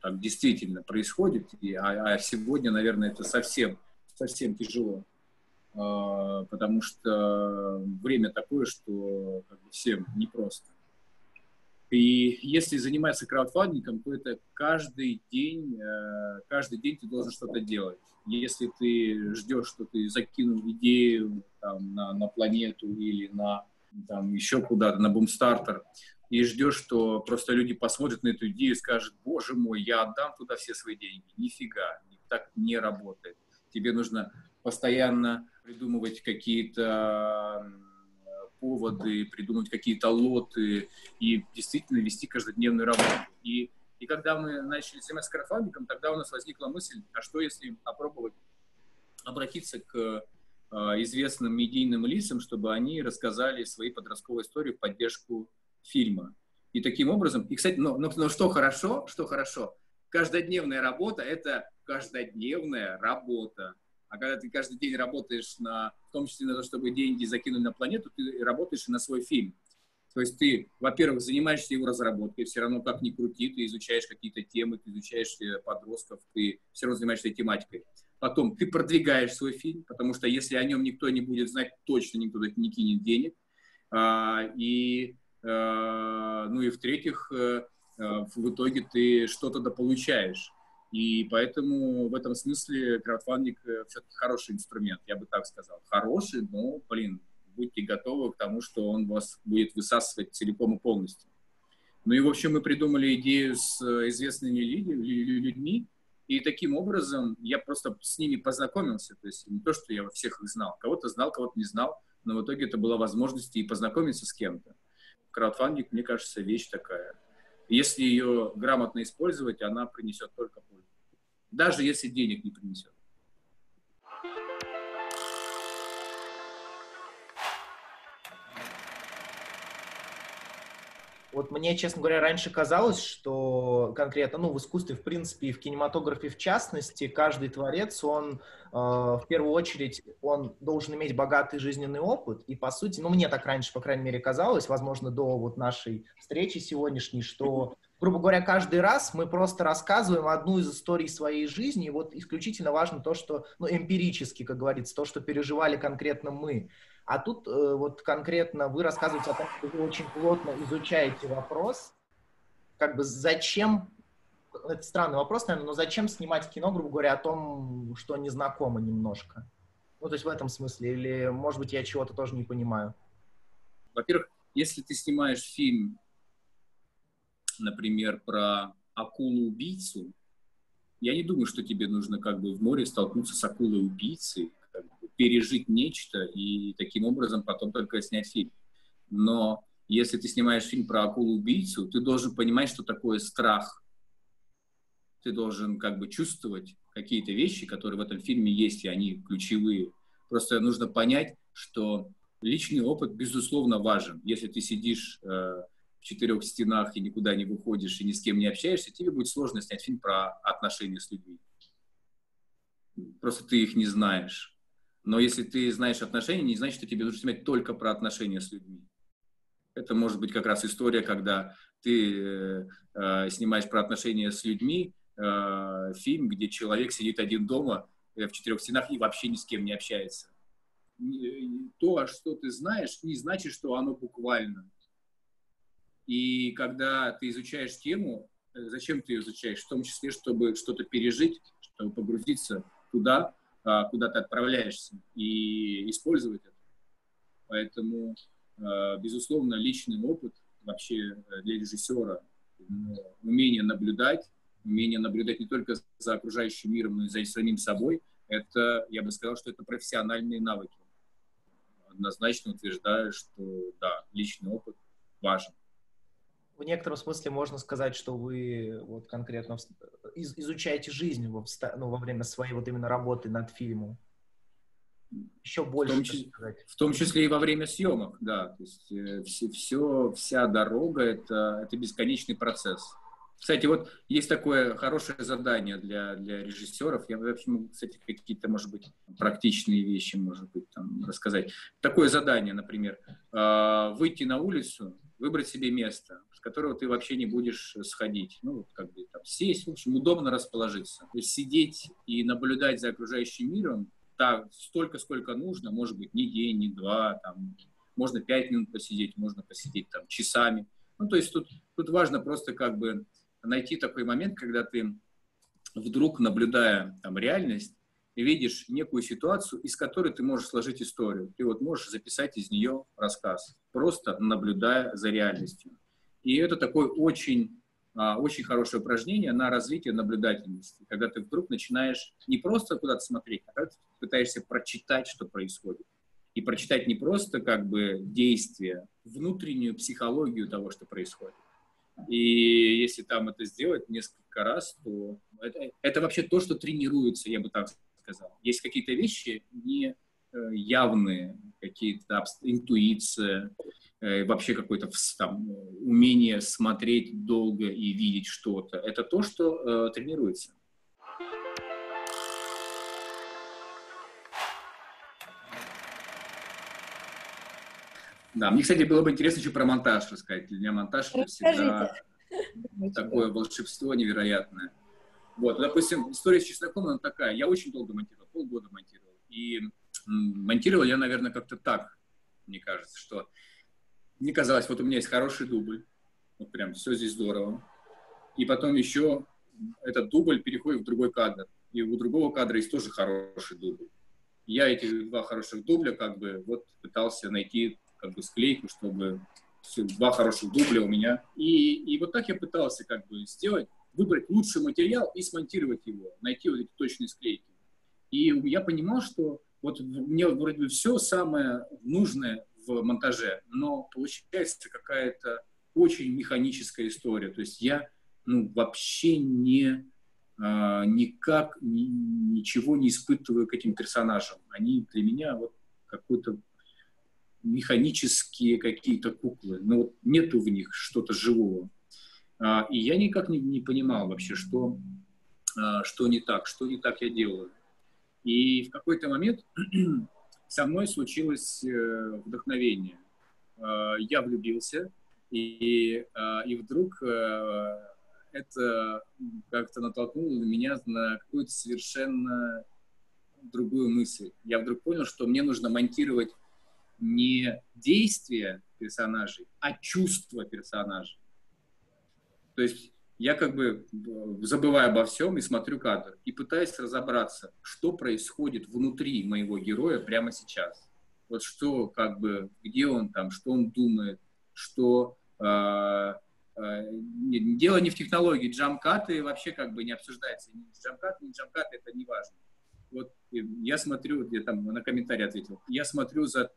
так действительно происходит. И, а, а сегодня, наверное, это совсем, совсем тяжело. А, потому что время такое, что как бы, всем непросто. И если заниматься краудфандингом, то это каждый день, э, каждый день ты должен что-то делать. Если ты ждешь, что ты закинул идею там, на, на планету или на там, еще куда-то, на бумстартер, и ждешь, что просто люди посмотрят на эту идею и скажут, боже мой, я отдам туда все свои деньги. Нифига, так не работает. Тебе нужно постоянно придумывать какие-то поводы, придумать какие-то лоты и действительно вести каждодневную работу. И, и когда мы начали заниматься краудфандингом, тогда у нас возникла мысль, а что если попробовать обратиться к э, известным медийным лицам, чтобы они рассказали свои подростковые истории в поддержку фильма. И таким образом, и, кстати, но, но, но что хорошо, что хорошо, каждодневная работа – это каждодневная работа. А когда ты каждый день работаешь на, в том числе на то, чтобы деньги закинули на планету, ты работаешь и на свой фильм. То есть ты, во-первых, занимаешься его разработкой, все равно как ни крути, ты изучаешь какие-то темы, ты изучаешь э, подростков, ты все равно занимаешься этой тематикой. Потом ты продвигаешь свой фильм, потому что если о нем никто не будет знать, точно никто не кинет денег. А, и, а, ну и в-третьих, а, в итоге ты что-то дополучаешь. И поэтому в этом смысле краудфандинг э, все-таки хороший инструмент, я бы так сказал. Хороший, но, блин, будьте готовы к тому, что он вас будет высасывать целиком и полностью. Ну и, в общем, мы придумали идею с э, известными людьми, и таким образом я просто с ними познакомился. То есть не то, что я всех их знал. Кого-то знал, кого-то не знал, но в итоге это была возможность и познакомиться с кем-то. Краудфандинг, мне кажется, вещь такая. Если ее грамотно использовать, она принесет только пользу даже если денег не принесет. Вот мне, честно говоря, раньше казалось, что конкретно, ну, в искусстве, в принципе, и в кинематографе в частности, каждый творец, он э, в первую очередь, он должен иметь богатый жизненный опыт. И, по сути, ну, мне так раньше, по крайней мере, казалось, возможно, до вот нашей встречи сегодняшней, что грубо говоря, каждый раз мы просто рассказываем одну из историй своей жизни, и вот исключительно важно то, что, ну, эмпирически, как говорится, то, что переживали конкретно мы. А тут э, вот конкретно вы рассказываете о том, что вы очень плотно изучаете вопрос, как бы зачем, это странный вопрос, наверное, но зачем снимать кино, грубо говоря, о том, что незнакомо немножко? Ну, то есть в этом смысле, или, может быть, я чего-то тоже не понимаю? Во-первых, если ты снимаешь фильм например, про акулу-убийцу, я не думаю, что тебе нужно как бы в море столкнуться с акулой-убийцей, пережить нечто и таким образом потом только снять фильм. Но если ты снимаешь фильм про акулу-убийцу, ты должен понимать, что такое страх. Ты должен как бы чувствовать какие-то вещи, которые в этом фильме есть, и они ключевые. Просто нужно понять, что личный опыт, безусловно, важен. Если ты сидишь э, в четырех стенах и никуда не выходишь и ни с кем не общаешься, тебе будет сложно снять фильм про отношения с людьми. Просто ты их не знаешь. Но если ты знаешь отношения, не значит, что тебе нужно снимать только про отношения с людьми. Это может быть как раз история, когда ты э, э снимаешь про отношения с людьми, э, фильм, где человек сидит один дома э, в четырех стенах и вообще ни с кем не общается. То, что ты знаешь, не значит, что оно буквально. И когда ты изучаешь тему, э, зачем ты ее изучаешь? В том числе, чтобы что-то пережить, чтобы погрузиться туда, а, куда ты отправляешься, и использовать это. Поэтому, а, безусловно, личный опыт вообще э, для режиссера, умение наблюдать, умение наблюдать не только за окружающим миром, но и за самим собой, это, я бы сказал, что это профессиональные навыки. Однозначно утверждаю, что да, личный опыт важен в некотором смысле можно сказать, что вы вот конкретно из, изучаете жизнь во, ну, во время своей вот именно работы над фильмом. Еще больше, в том, числе, в том числе и во время съемок, да. То есть э, все, все, вся дорога это, это бесконечный процесс. Кстати, вот есть такое хорошее задание для, для режиссеров. Я вообще могу, кстати, какие-то, может быть, практичные вещи, может быть, там рассказать. Такое задание, например, э, выйти на улицу, выбрать себе место, которого ты вообще не будешь сходить. Ну, вот как бы там сесть, в общем, удобно расположиться. То есть сидеть и наблюдать за окружающим миром так, столько, сколько нужно, может быть, не день, не два, там, можно пять минут посидеть, можно посидеть там часами. Ну, то есть тут, тут важно просто как бы найти такой момент, когда ты вдруг, наблюдая там реальность, видишь некую ситуацию, из которой ты можешь сложить историю. Ты вот можешь записать из нее рассказ, просто наблюдая за реальностью. И это такое очень, а, очень хорошее упражнение на развитие наблюдательности, когда ты вдруг начинаешь не просто куда-то смотреть, а ты пытаешься прочитать, что происходит. И прочитать не просто как бы действие, внутреннюю психологию того, что происходит. И если там это сделать несколько раз, то это, это вообще то, что тренируется, я бы так сказал. Есть какие-то вещи не явные, какие-то интуиция, э, вообще какое-то там, умение смотреть долго и видеть что-то. Это то, что э, тренируется. Да, мне, кстати, было бы интересно еще про монтаж рассказать. Для меня монтаж это всегда такое волшебство невероятное. Вот, допустим, история с чесноком, она такая. Я очень долго монтировал, полгода монтировал. И монтировал я, наверное, как-то так, мне кажется, что мне казалось, вот у меня есть хороший дубль, вот прям все здесь здорово. И потом еще этот дубль переходит в другой кадр. И у другого кадра есть тоже хороший дубль. Я эти два хороших дубля как бы вот пытался найти как бы склейку, чтобы два хороших дубля у меня. И, и вот так я пытался как бы сделать выбрать лучший материал и смонтировать его, найти вот эти точные склейки. И я понимал, что вот мне вроде бы все самое нужное в монтаже, но получается какая-то очень механическая история. То есть я ну, вообще не а, никак ни, ничего не испытываю к этим персонажам. Они для меня вот какой-то механические какие-то куклы. Но вот нету в них что-то живого. А, и я никак не, не понимал вообще, что, а, что не так, что не так я делаю. И в какой-то момент со мной случилось э, вдохновение. А, я влюбился, и, и вдруг э, это как-то натолкнуло меня на какую-то совершенно другую мысль. Я вдруг понял, что мне нужно монтировать не действия персонажей, а чувства персонажей. То есть я как бы э, забываю обо всем и смотрю кадр и пытаюсь разобраться, что происходит внутри моего героя прямо сейчас. Вот что, как бы, где он там, что он думает, что э, э, дело не в технологии, джамкаты вообще как бы не обсуждается. Джамкаты, не джамкаты, это не важно. Вот я смотрю, я там на комментарий ответил, я смотрю за,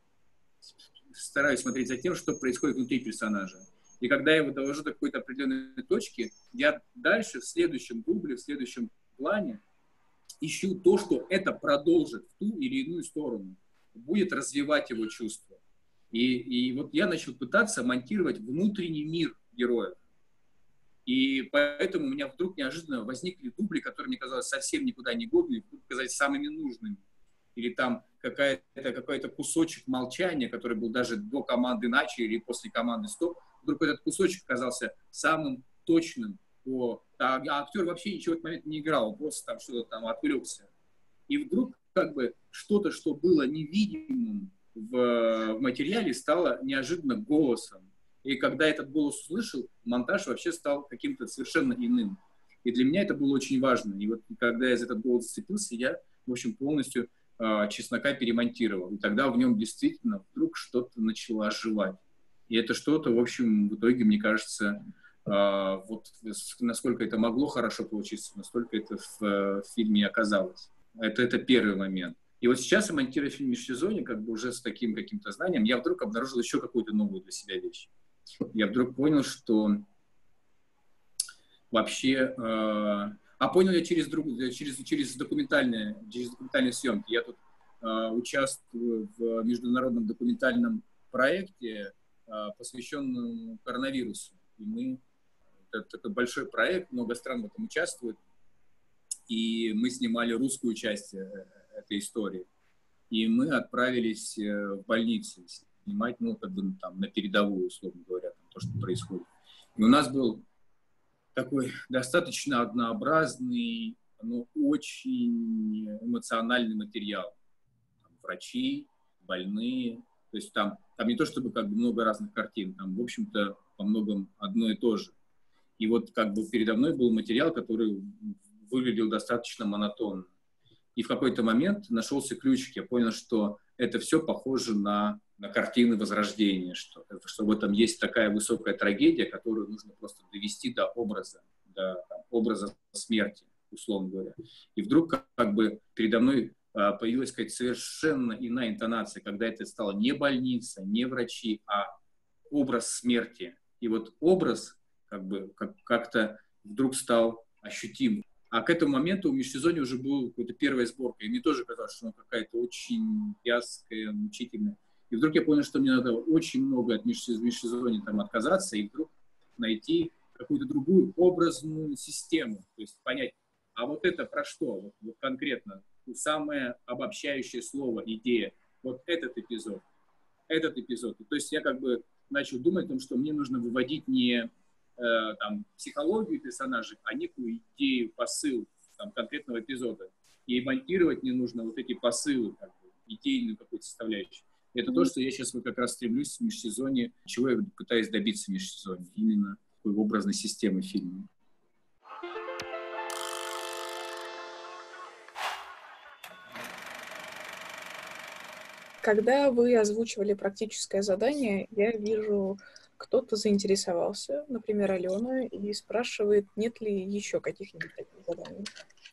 стараюсь смотреть за тем, что происходит внутри персонажа. И когда я его довожу до какой-то определенной точки, я дальше в следующем дубле, в следующем плане ищу то, что это продолжит в ту или иную сторону, будет развивать его чувства. И, и вот я начал пытаться монтировать внутренний мир героев. И поэтому у меня вдруг неожиданно возникли дубли, которые мне казалось совсем никуда не годными, казались самыми нужными. Или там какая-то, какой-то кусочек молчания, который был даже до команды начи или после команды стоп, вдруг этот кусочек оказался самым точным по... А, а актер вообще ничего в этот момент не играл, он просто там что-то там отвлекся. И вдруг как бы что-то, что было невидимым в, в материале, стало неожиданно голосом. И когда этот голос услышал, монтаж вообще стал каким-то совершенно иным. И для меня это было очень важно. И вот когда я за этот голос зацепился, я, в общем, полностью э, чеснока перемонтировал. И тогда в нем действительно вдруг что-то начало оживать. И это что-то, в общем, в итоге, мне кажется, э, вот насколько это могло хорошо получиться, настолько это в, в фильме оказалось. Это, это первый момент. И вот сейчас, монтируя фильм «Межсезонье», как бы уже с таким каким-то знанием, я вдруг обнаружил еще какую-то новую для себя вещь я вдруг понял, что вообще... Э, а понял я через, друг, через, через, документальные, через документальные съемки. Я тут э, участвую в международном документальном проекте, э, посвященном коронавирусу. И мы... Это такой большой проект, много стран в этом участвуют. И мы снимали русскую часть э, этой истории. И мы отправились э, в больницу снимать, ну, как бы там на передовую, условно говоря, там, то, что происходит. И у нас был такой достаточно однообразный, но очень эмоциональный материал. Там, врачи, больные, то есть там, там не то чтобы как бы много разных картин, там, в общем-то, по многом одно и то же. И вот как бы передо мной был материал, который выглядел достаточно монотонно. И в какой-то момент нашелся ключик. Я понял, что это все похоже на на картины Возрождения, что, что в этом есть такая высокая трагедия, которую нужно просто довести до образа, до там, образа смерти, условно говоря. И вдруг как, как бы передо мной появилась какая-то совершенно иная интонация, когда это стало не больница, не врачи, а образ смерти. И вот образ как бы как, как-то вдруг стал ощутим. А к этому моменту у межсезонья уже была какая-то первая сборка, и мне тоже казалось, что она какая-то очень вязкая, мучительная. И вдруг я понял, что мне надо очень много от межсезонья там отказаться и вдруг найти какую-то другую образную систему. То есть понять, а вот это про что? Вот, вот конкретно самое обобщающее слово, идея. Вот этот эпизод, этот эпизод. То есть я как бы начал думать о том, что мне нужно выводить не э, там, психологию персонажей, а некую идею, посыл там, конкретного эпизода. И монтировать мне нужно вот эти посылы, как бы, идейную какую-то составляющую. Это то, что я сейчас вот как раз стремлюсь в межсезонье, чего я пытаюсь добиться в межсезонье, именно такой образной системы фильма. Когда вы озвучивали практическое задание, я вижу, кто-то заинтересовался, например, Алена, и спрашивает, нет ли еще каких-нибудь таких заданий.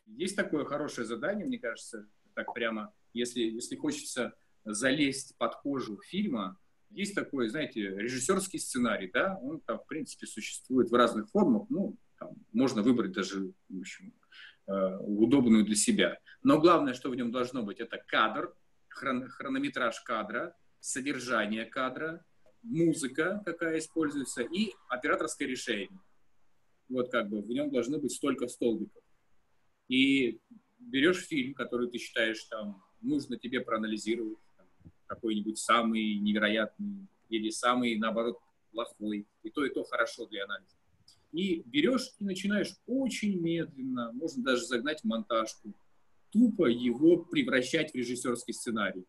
Есть такое хорошее задание, мне кажется, так прямо, если, если хочется залезть под кожу фильма, есть такой, знаете, режиссерский сценарий, да, он там, в принципе, существует в разных формах, ну, там, можно выбрать даже, в общем, э, удобную для себя. Но главное, что в нем должно быть, это кадр, хрон, хронометраж кадра, содержание кадра, музыка, какая используется, и операторское решение. Вот как бы в нем должно быть столько столбиков. И берешь фильм, который ты считаешь там нужно тебе проанализировать, какой-нибудь самый невероятный или самый, наоборот, плохой. И то, и то хорошо для анализа. И берешь и начинаешь очень медленно, можно даже загнать монтажку, тупо его превращать в режиссерский сценарий.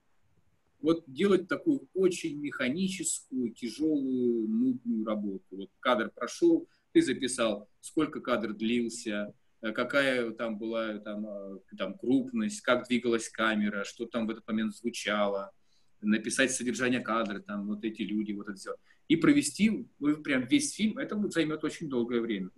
Вот делать такую очень механическую, тяжелую, нудную работу. Вот кадр прошел, ты записал, сколько кадр длился, э, какая там была там, э, там крупность, как двигалась камера, что там в этот момент звучало – написать содержание кадра, там, вот эти люди, вот это все. И провести вы прям весь фильм, это займет очень долгое время.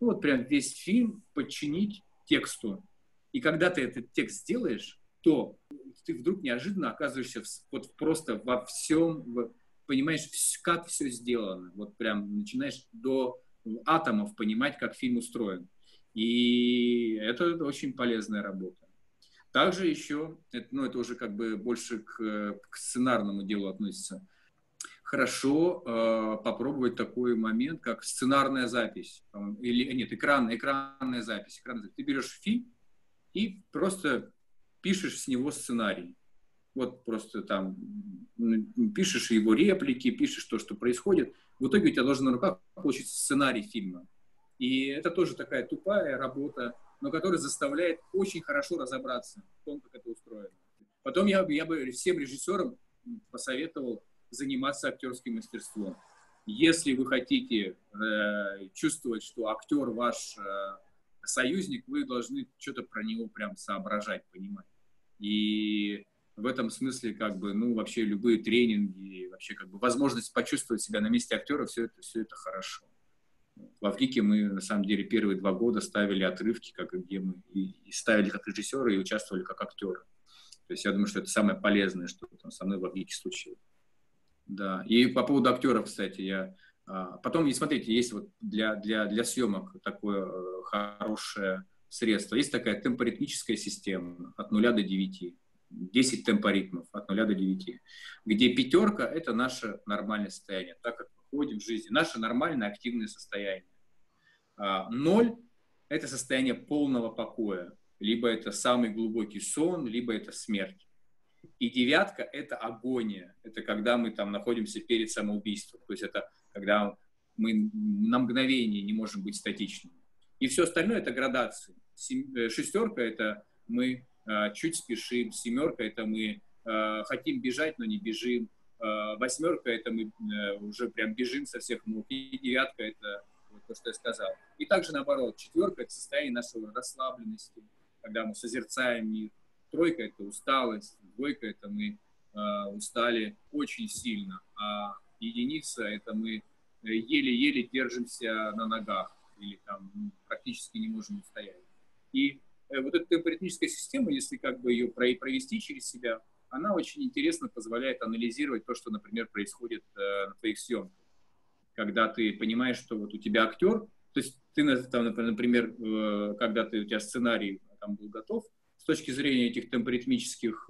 Ну, вот прям весь фильм подчинить тексту. И когда ты этот текст сделаешь, то ты вдруг неожиданно оказываешься в, вот просто во всем, в, понимаешь, как все сделано. Вот прям начинаешь до атомов понимать, как фильм устроен. И это очень полезная работа. Также еще, это, ну, это уже как бы больше к, к сценарному делу относится, хорошо э, попробовать такой момент, как сценарная запись. Или, нет, экранная, экранная запись. Экранная запись. Ты берешь фильм и просто пишешь с него сценарий. Вот просто там пишешь его реплики, пишешь то, что происходит. В итоге у тебя должен на руках получиться сценарий фильма. И это тоже такая тупая работа, но которая заставляет очень хорошо разобраться в том, как это устроено. Потом я, я бы всем режиссерам посоветовал заниматься актерским мастерством. Если вы хотите э, чувствовать, что актер ваш э, союзник, вы должны что-то про него прям соображать, понимать. И в этом смысле, как бы, ну, вообще любые тренинги, вообще, как бы, возможность почувствовать себя на месте актера, все это, все это хорошо. В Африке мы, на самом деле, первые два года ставили отрывки, как, где мы и, и ставили как режиссеры, и участвовали как актеры. То есть я думаю, что это самое полезное, что там со мной в Африке случилось. Да, и по поводу актеров, кстати, я... А, потом, и смотрите, есть вот для, для, для съемок такое э, хорошее средство. Есть такая темпоритмическая система от 0 до 9. 10 темпоритмов от 0 до 9, где пятерка – это наше нормальное состояние, так как мы ходим в жизни, наше нормальное активное состояние. А, ноль – это состояние полного покоя, либо это самый глубокий сон, либо это смерть. И девятка – это агония, это когда мы там находимся перед самоубийством, то есть это когда мы на мгновение не можем быть статичными. И все остальное – это градации. Э, шестерка – это мы Э, чуть спешим, семерка это мы э, хотим бежать, но не бежим, восьмерка это мы уже прям бежим со всех ног, и девятка это вот то, что я сказал. И также наоборот, четверка это состояние нашей расслабленности, когда мы созерцаем мир, тройка это усталость, двойка это мы устали очень сильно, а единица это мы еле-еле держимся на ногах или там практически не можем устоять. И Э, вот эта темпоритмическая система, если как бы ее провести через себя, она очень интересно позволяет анализировать то, что, например, происходит э, на твоих съемках. Когда ты понимаешь, что вот у тебя актер, то есть ты, там, например, э, когда ты, у тебя сценарий там был готов, с точки зрения этих темпоритмических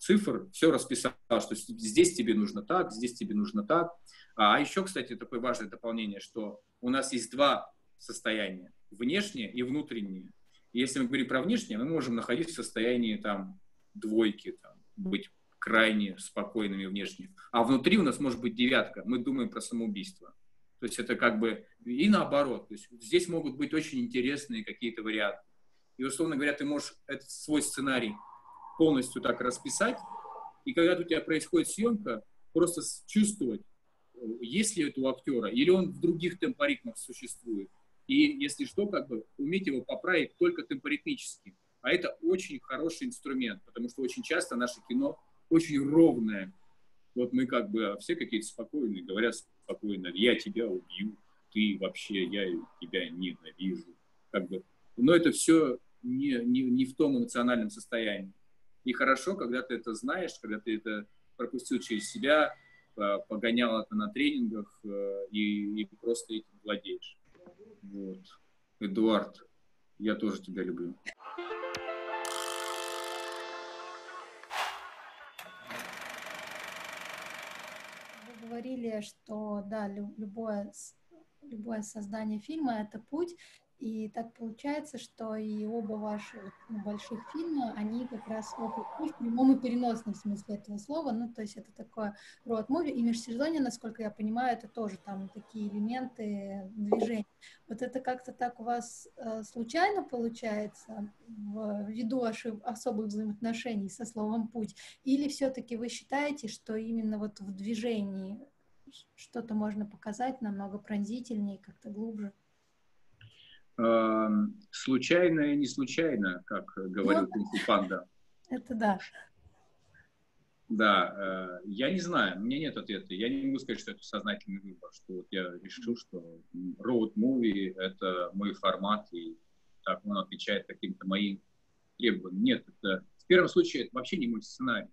цифр все расписал, что здесь тебе нужно так, здесь тебе нужно так. А, а еще, кстати, такое важное дополнение, что у нас есть два состояния, внешнее и внутреннее. Если мы говорим про внешнее, мы можем находиться в состоянии там двойки, там, быть крайне спокойными внешне. А внутри у нас может быть девятка. Мы думаем про самоубийство. То есть это как бы и наоборот. То есть здесь могут быть очень интересные какие-то варианты. И, условно говоря, ты можешь этот свой сценарий полностью так расписать, и когда у тебя происходит съемка, просто чувствовать, есть ли это у актера, или он в других темпоритмах существует, и если что, как бы уметь его поправить только темпоритмически. А это очень хороший инструмент, потому что очень часто наше кино очень ровное. Вот мы как бы все какие-то спокойные, говорят спокойно, я тебя убью, ты вообще, я тебя ненавижу. Как бы. Но это все не, не, не в том эмоциональном состоянии. И хорошо, когда ты это знаешь, когда ты это пропустил через себя, погонял это на тренингах э, и, и просто этим владеешь. Вот. Эдуард, я тоже тебя люблю. Вы говорили, что да, любое, любое создание фильма это путь, и так получается, что и оба ваши ну, больших фильма, они как раз опыт в прямом и переносном смысле этого слова. Ну, то есть это такое роад муви. И межсезонье, насколько я понимаю, это тоже там такие элементы движения. Вот это как-то так у вас э, случайно получается в, ввиду ваших особых взаимоотношений со словом «путь»? Или все-таки вы считаете, что именно вот в движении что-то можно показать намного пронзительнее, как-то глубже? Случайно и не случайно, как говорил ну, Панда. Это да. Да, э, я не знаю, у меня нет ответа. Я не могу сказать, что это сознательный выбор, что вот я решил, что road movie — это мой формат, и так он отвечает каким-то моим требованиям. Нет, это в первом случае это вообще не мой сценарий.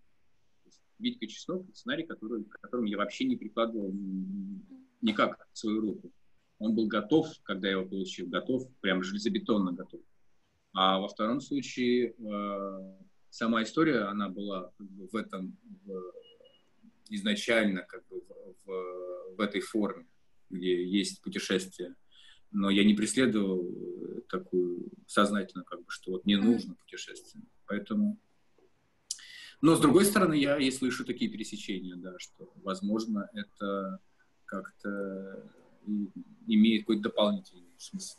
Витька Чеснок — сценарий, который, к которому я вообще не прикладывал никак свою руку. Он был готов, когда я его получил, готов, прям железобетонно готов. А во втором случае э, сама история, она была в этом, в, изначально как бы в, в, в этой форме, где есть путешествие. Но я не преследовал такую сознательно, как бы, что вот мне нужно путешествие. Поэтому... Но, с другой стороны, я и слышу такие пересечения, да, что, возможно, это как-то имеет какой-то дополнительный смысл.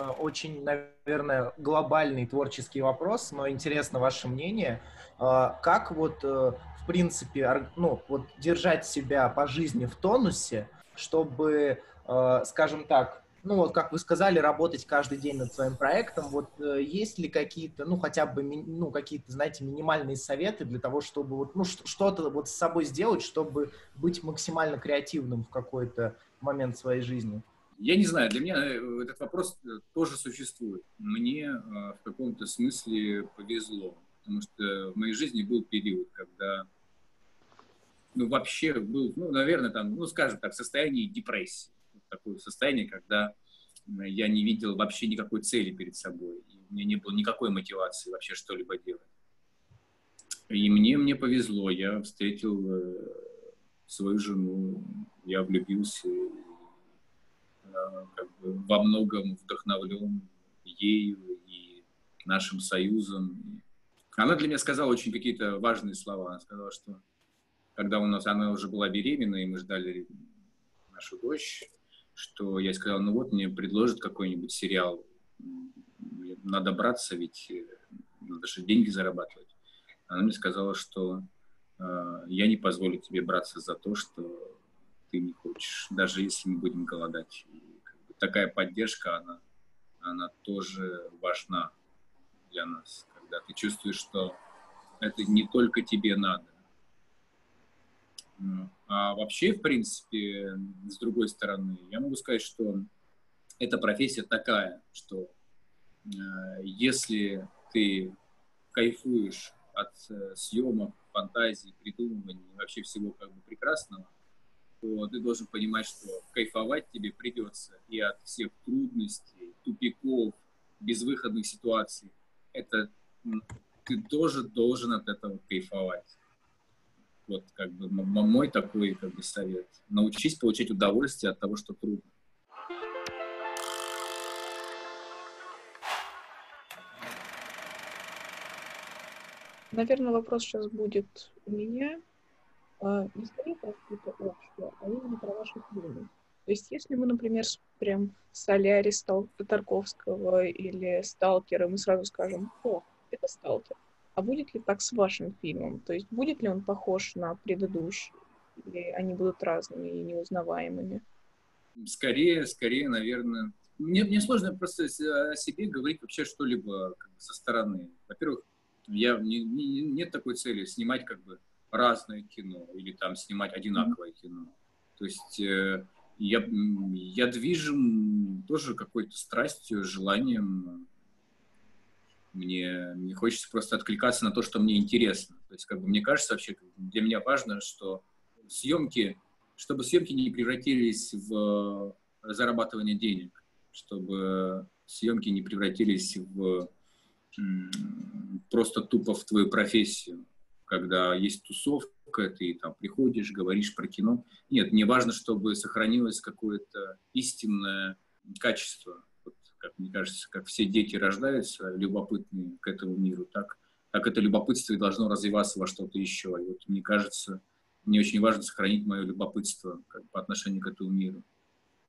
Э, очень, наверное, глобальный творческий вопрос, но интересно ваше мнение. Э, как вот, э, в принципе, ну, вот держать себя по жизни в тонусе, чтобы, скажем так, ну вот, как вы сказали, работать каждый день над своим проектом. Вот есть ли какие-то, ну хотя бы, ну какие-то, знаете, минимальные советы для того, чтобы вот, ну что-то вот с собой сделать, чтобы быть максимально креативным в какой-то момент своей жизни? Я не знаю, для меня э, этот вопрос э, тоже существует. Мне э, в каком-то смысле повезло, потому что в моей жизни был период, когда ну, вообще был, ну, наверное, там, ну, скажем так, состояние депрессии. Такое состояние, когда я не видел вообще никакой цели перед собой. И у меня не было никакой мотивации вообще что-либо делать. И мне, мне повезло, я встретил свою жену, я влюбился, как бы во многом вдохновлен ею и нашим союзом. Она для меня сказала очень какие-то важные слова. Она сказала, что когда у нас она уже была беременна, и мы ждали нашу дочь, что я сказал, ну вот мне предложат какой-нибудь сериал, надо браться, ведь э, надо же деньги зарабатывать. Она мне сказала, что э, я не позволю тебе браться за то, что ты не хочешь, даже если мы будем голодать. И такая поддержка, она, она тоже важна для нас, когда ты чувствуешь, что это не только тебе надо. А вообще, в принципе, с другой стороны, я могу сказать, что эта профессия такая, что э, если ты кайфуешь от э, съемок, фантазий, придумываний, вообще всего как бы прекрасного, то ты должен понимать, что кайфовать тебе придется и от всех трудностей, тупиков, безвыходных ситуаций. Это ты тоже должен от этого кайфовать. Вот как бы мой такой как бы совет. Научись получать удовольствие от того, что трудно. Наверное, вопрос сейчас будет у меня а, не скорее про какую-то общую, а именно про ваши фильмы. То есть, если мы, например, прям Соляри Стал Тарковского или Сталкера, мы сразу скажем, о, это Сталкер. А будет ли так с вашим фильмом? То есть, будет ли он похож на предыдущий? Или они будут разными и неузнаваемыми? Скорее, скорее, наверное. Мне, мне сложно просто о себе говорить вообще что-либо как бы, со стороны. Во-первых, я, не, не, нет такой цели снимать как бы разное кино или там снимать одинаковое кино. То есть э, я, я движим тоже какой-то страстью, желанием. Мне не хочется просто откликаться на то, что мне интересно. То есть, как бы, мне кажется, вообще для меня важно, что съемки, чтобы съемки не превратились в зарабатывание денег, чтобы съемки не превратились в просто тупо в твою профессию когда есть тусовка, ты там приходишь, говоришь про кино. Нет, мне важно, чтобы сохранилось какое-то истинное качество. Как мне кажется, как все дети рождаются любопытные к этому миру, так, так это любопытство и должно развиваться во что-то еще. И вот мне кажется, мне очень важно сохранить мое любопытство как, по отношению к этому миру.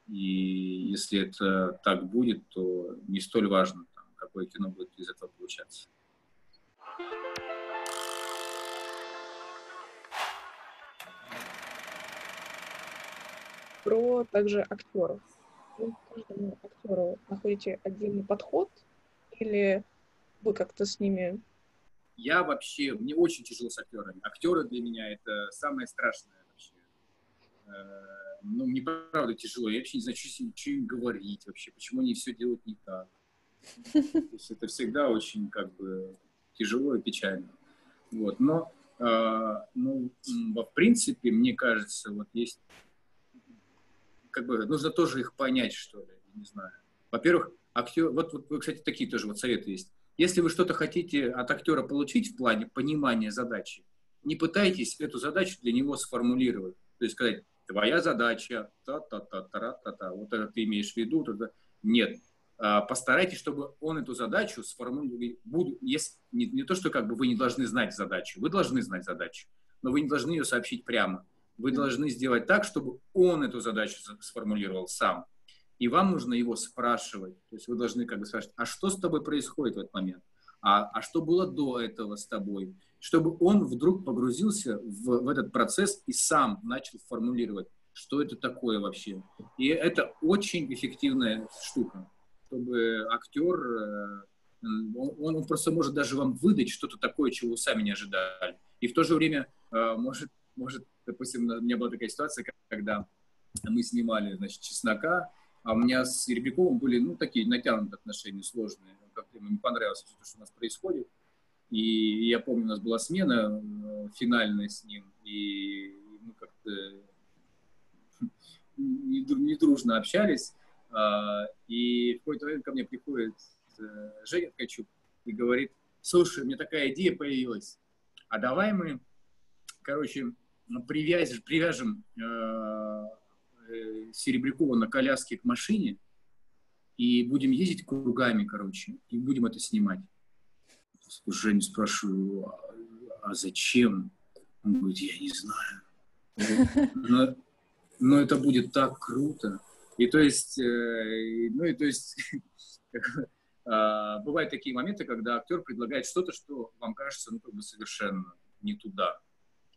И если это так будет, то не столь важно, там, какое кино будет из этого получаться. про также актеров. Вы каждому актеру находите отдельный подход или вы как-то с ними... Я вообще, мне очень тяжело с актерами. Актеры для меня это самое страшное вообще. Э, ну, мне правда тяжело. Я вообще не знаю, что, что им говорить вообще, почему они все делают не так. То есть это всегда очень как бы тяжело и печально. Вот. Но, э, ну, в принципе, мне кажется, вот есть как бы нужно тоже их понять, что ли, не знаю. Во-первых, актер, вот, вот, кстати, такие тоже вот советы есть. Если вы что-то хотите от актера получить в плане понимания задачи, не пытайтесь эту задачу для него сформулировать. То есть сказать, твоя задача, та-та-та-та-та-та, вот это ты имеешь в виду, тогда нет. А, постарайтесь, чтобы он эту задачу сформулировал. Буду, если, не, не то, что как бы вы не должны знать задачу, вы должны знать задачу, но вы не должны ее сообщить прямо. Вы должны сделать так, чтобы он эту задачу сформулировал сам. И вам нужно его спрашивать. То есть вы должны как бы спрашивать, а что с тобой происходит в этот момент? А, а что было до этого с тобой? Чтобы он вдруг погрузился в, в этот процесс и сам начал формулировать, что это такое вообще. И это очень эффективная штука, чтобы актер, э, он, он просто может даже вам выдать что-то такое, чего вы сами не ожидали. И в то же время э, может, может допустим, у меня была такая ситуация, когда мы снимали, значит, «Чеснока», а у меня с Серебряковым были, ну, такие натянутые отношения, сложные. Как-то ему не понравилось все, что у нас происходит. И я помню, у нас была смена э, финальная с ним, и мы как-то не, дружно общались. А, и в какой-то момент ко мне приходит э, Женя Ткачук и говорит, слушай, у меня такая идея появилась, а давай мы, короче, привяжем, привяжем э, Серебрякова на коляске к машине и будем ездить кругами, короче, и будем это снимать. Женю спрашиваю, а, а зачем? Он говорит, я не знаю. Но, но это будет так круто. И то есть, э, ну и то есть, а, бывают такие моменты, когда актер предлагает что-то, что вам кажется, ну, как бы совершенно не туда.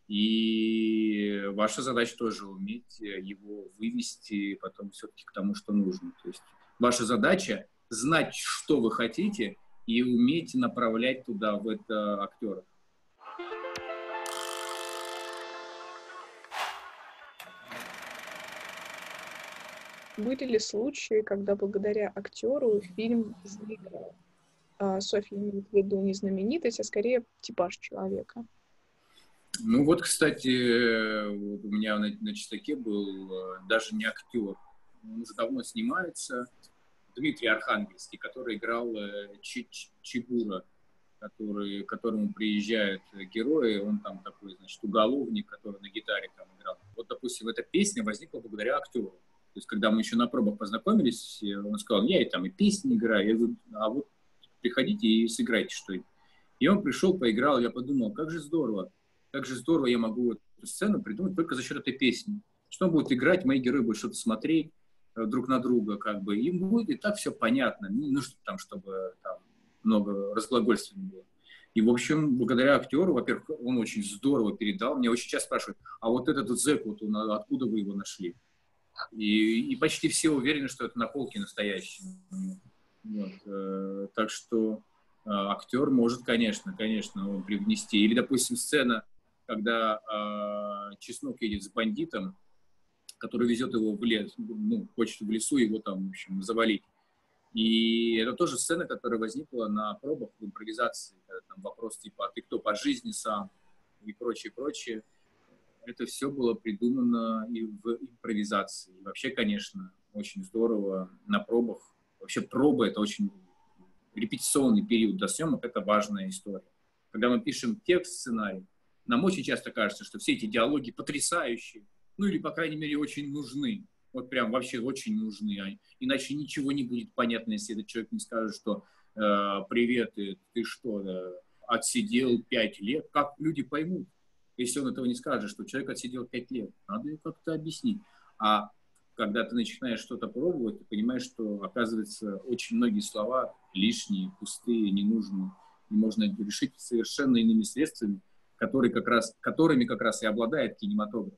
И ваша задача тоже уметь его вывести потом все-таки к тому, что нужно. То есть ваша задача знать, что вы хотите, и уметь направлять туда, в это актера. Были ли случаи, когда благодаря актеру фильм заиграл? А, Софья имеет в виду не знаменитость, а скорее типаж человека. Ну вот, кстати, вот у меня на, на чистаке был э, даже не актер. Он уже давно снимается. Дмитрий Архангельский, который играл э, Чебура, который, к которому приезжают герои. Он там такой, значит, уголовник, который на гитаре там играл. Вот, допустим, эта песня возникла благодаря актеру. То есть, когда мы еще на пробах познакомились, он сказал, я и там и песни играю. Я говорю, а вот приходите и сыграйте что-нибудь. И он пришел, поиграл, я подумал, как же здорово как же здорово я могу эту сцену придумать только за счет этой песни. Что он будет играть, мои герои будут что-то смотреть э, друг на друга, как бы, им будет и так все понятно. Не нужно там, чтобы там много разглагольствований было. И, в общем, благодаря актеру, во-первых, он очень здорово передал. Меня очень часто спрашивают, а вот этот вот зэк, вот он, а откуда вы его нашли? И, и почти все уверены, что это на полке настоящий. Вот. Э, так что э, актер может, конечно, конечно, он привнести. Или, допустим, сцена когда э, Чеснок едет с бандитом, который везет его в лес, ну, хочет в лесу его там, в общем, завалить. И это тоже сцена, которая возникла на пробах в импровизации. Там вопрос типа, а ты кто по жизни сам? И прочее, прочее. Это все было придумано и в импровизации. И вообще, конечно, очень здорово на пробах. Вообще проба — это очень репетиционный период до съемок, это важная история. Когда мы пишем текст, сценарий, нам очень часто кажется, что все эти диалоги потрясающие, ну или, по крайней мере, очень нужны. Вот прям вообще очень нужны. А иначе ничего не будет понятно, если этот человек не скажет, что э, «Привет, ты, ты что, э, отсидел пять лет?» Как люди поймут, если он этого не скажет, что человек отсидел пять лет? Надо как-то объяснить. А когда ты начинаешь что-то пробовать, ты понимаешь, что, оказывается, очень многие слова лишние, пустые, ненужные. И можно решить совершенно иными средствами – который как раз, которыми как раз и обладает кинематограф.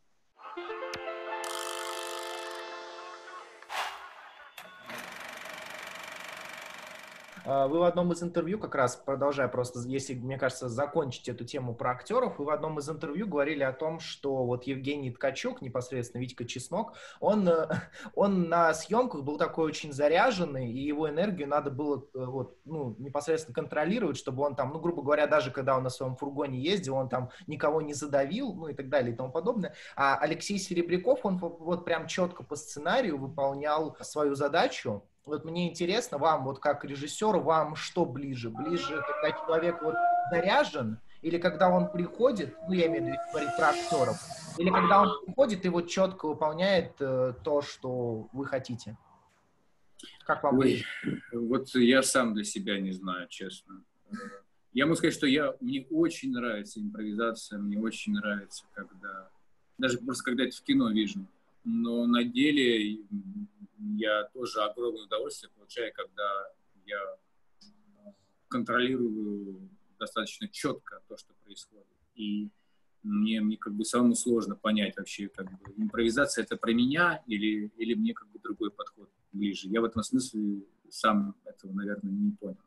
Вы в одном из интервью, как раз продолжая просто, если, мне кажется, закончить эту тему про актеров, вы в одном из интервью говорили о том, что вот Евгений Ткачук, непосредственно Витька Чеснок, он, э, он на съемках был такой очень заряженный, и его энергию надо было э, вот, ну, непосредственно контролировать, чтобы он там, ну, грубо говоря, даже когда он на своем фургоне ездил, он там никого не задавил, ну, и так далее, и тому подобное. А Алексей Серебряков, он вот прям четко по сценарию выполнял свою задачу, вот мне интересно, вам, вот как режиссеру, вам что ближе? Ближе, когда человек вот заряжен, или когда он приходит, ну, я имею в виду говорить про актеров, или когда он приходит и вот четко выполняет э, то, что вы хотите? Как вам Ой, вот я сам для себя не знаю, честно. Я могу сказать, что я, мне очень нравится импровизация, мне очень нравится, когда, даже просто когда это в кино вижу. Но на деле я тоже огромное удовольствие получаю, когда я контролирую достаточно четко то, что происходит. И мне, мне как бы самому сложно понять вообще, как бы, импровизация это про меня или, или мне как бы другой подход ближе. Я в этом смысле сам этого, наверное, не понял.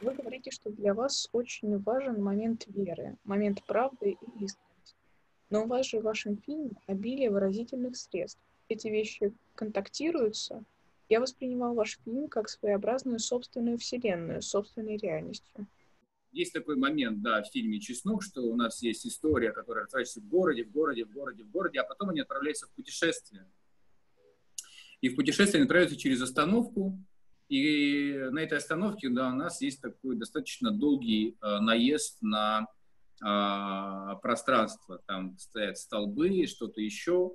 Вы говорите, что для вас очень важен момент веры, момент правды и искренности. Но у вас же в вашем фильме обилие выразительных средств. Эти вещи контактируются. Я воспринимал ваш фильм как своеобразную собственную вселенную, собственной реальностью. Есть такой момент, да, в фильме «Чеснок», что у нас есть история, которая разворачивается в городе, в городе, в городе, в городе, а потом они отправляются в путешествие. И в путешествие они отправляются через остановку, и на этой остановке да, у нас есть такой достаточно долгий э, наезд на э, пространство. Там стоят столбы, что-то еще.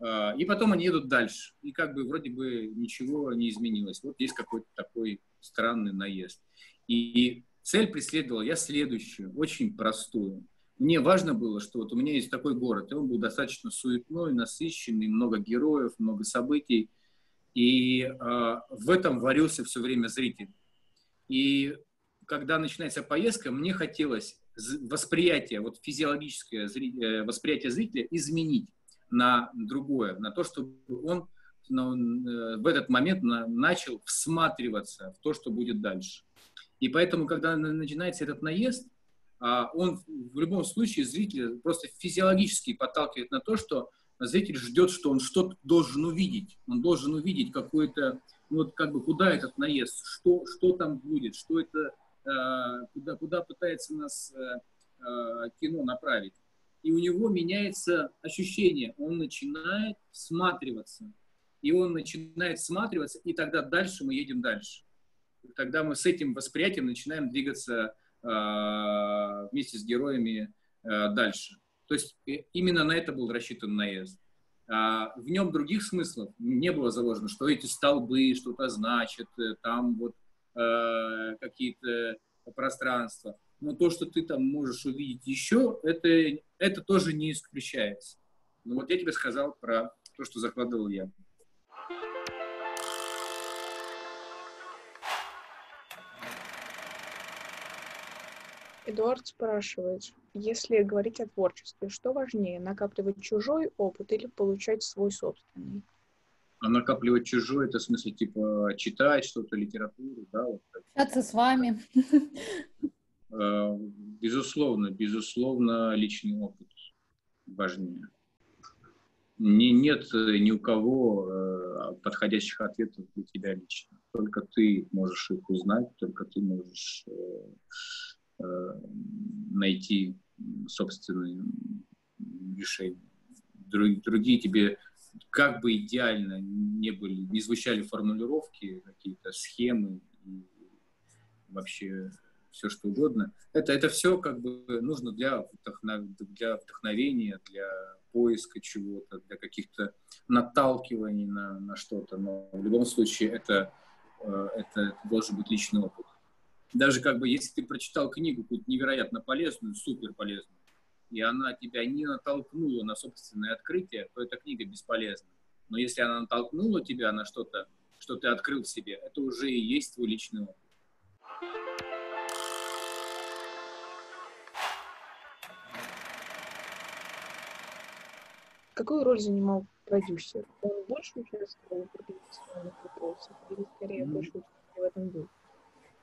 Э, и потом они едут дальше. И как бы вроде бы ничего не изменилось. Вот есть какой-то такой странный наезд. И цель преследовала я следующую, очень простую. Мне важно было, что вот у меня есть такой город, и он был достаточно суетной, насыщенный, много героев, много событий. И э, в этом варился все время зритель. И когда начинается поездка, мне хотелось восприятие, вот физиологическое э, восприятие зрителя изменить на другое, на то, чтобы он э, в этот момент начал всматриваться в то, что будет дальше. И поэтому, когда начинается этот наезд, а, он в любом случае зрителя просто физиологически подталкивает на то, что зритель ждет, что он что-то должен увидеть. Он должен увидеть какой-то, ну, вот как бы куда этот наезд, что, что там будет, что это, э, куда, куда пытается нас э, э, кино направить. И у него меняется ощущение, он начинает всматриваться. И он начинает всматриваться, и тогда дальше мы едем дальше. Тогда мы с этим восприятием начинаем двигаться вместе с героями дальше. То есть э, именно на это был рассчитан наезд. А в нем других смыслов не было заложено, что эти столбы что-то значат, э, там вот э, какие-то пространства. Но то, что ты там можешь увидеть еще, это, это тоже не исключается. Ну вот я тебе сказал про то, что закладывал я. Эдуард спрашивает, если говорить о творчестве, что важнее, накапливать чужой опыт или получать свой собственный? А накапливать чужой, это в смысле, типа, читать что-то, литературу, да? Вот Общаться с вами. А, безусловно, безусловно, личный опыт важнее. Не, нет ни у кого э, подходящих ответов для тебя лично. Только ты можешь их узнать, только ты можешь э, Э, найти собственные решения. Другие тебе как бы идеально не были, не звучали формулировки, какие-то схемы вообще все что угодно. Это, это все как бы нужно для, вдохнов, для вдохновения, для поиска чего-то, для каких-то наталкиваний на, на что-то. Но в любом случае это, э, это, это должен быть личный опыт даже как бы, если ты прочитал книгу какую-то невероятно полезную, супер полезную, и она тебя не натолкнула на собственное открытие, то эта книга бесполезна. Но если она натолкнула тебя на что-то, что ты открыл в себе, это уже и есть твой личный опыт. Какую роль занимал продюсер? Он больше участвовал в организационных вопросах или скорее больше в этом был?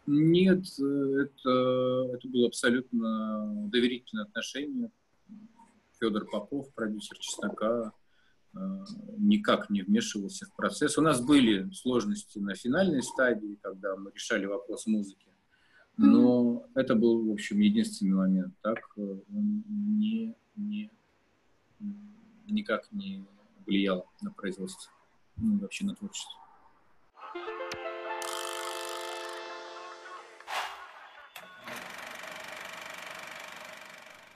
Нет, это, это было абсолютно доверительное отношение. Федор Попов, продюсер «Чеснока», э, никак не вмешивался в процесс. У нас были сложности на финальной стадии, когда мы решали вопрос музыки. Но это был, в общем, единственный момент. Так э, он не, не никак не влиял на производство, ну, вообще на творчество.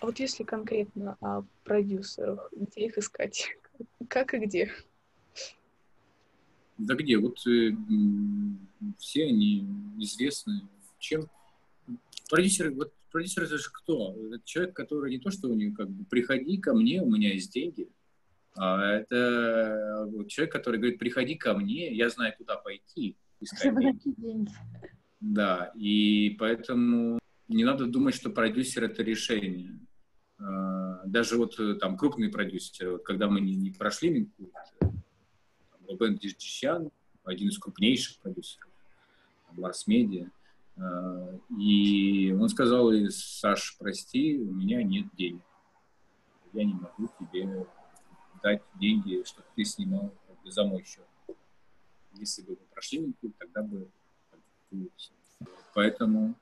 А вот если конкретно о продюсерах, где их искать? Как и где? Да где? Вот э, все они известны. Чем? Продюсеры, вот продюсер это же кто? Это человек, который не то, что у него как бы приходи ко мне, у меня есть деньги, а это вот человек, который говорит, приходи ко мне, я знаю, куда пойти. Искать деньги. деньги. Да, и поэтому не надо думать, что продюсер это решение. А, даже вот э, там крупные продюсеры, вот когда мы не, не прошли Рубен Диждищан, один из крупнейших продюсеров, Марс Медиа, и он сказал, Саш, прости, у меня нет денег. Я не могу тебе дать деньги, чтобы ты снимал за мой счет. Если бы мы прошли тогда бы Поэтому,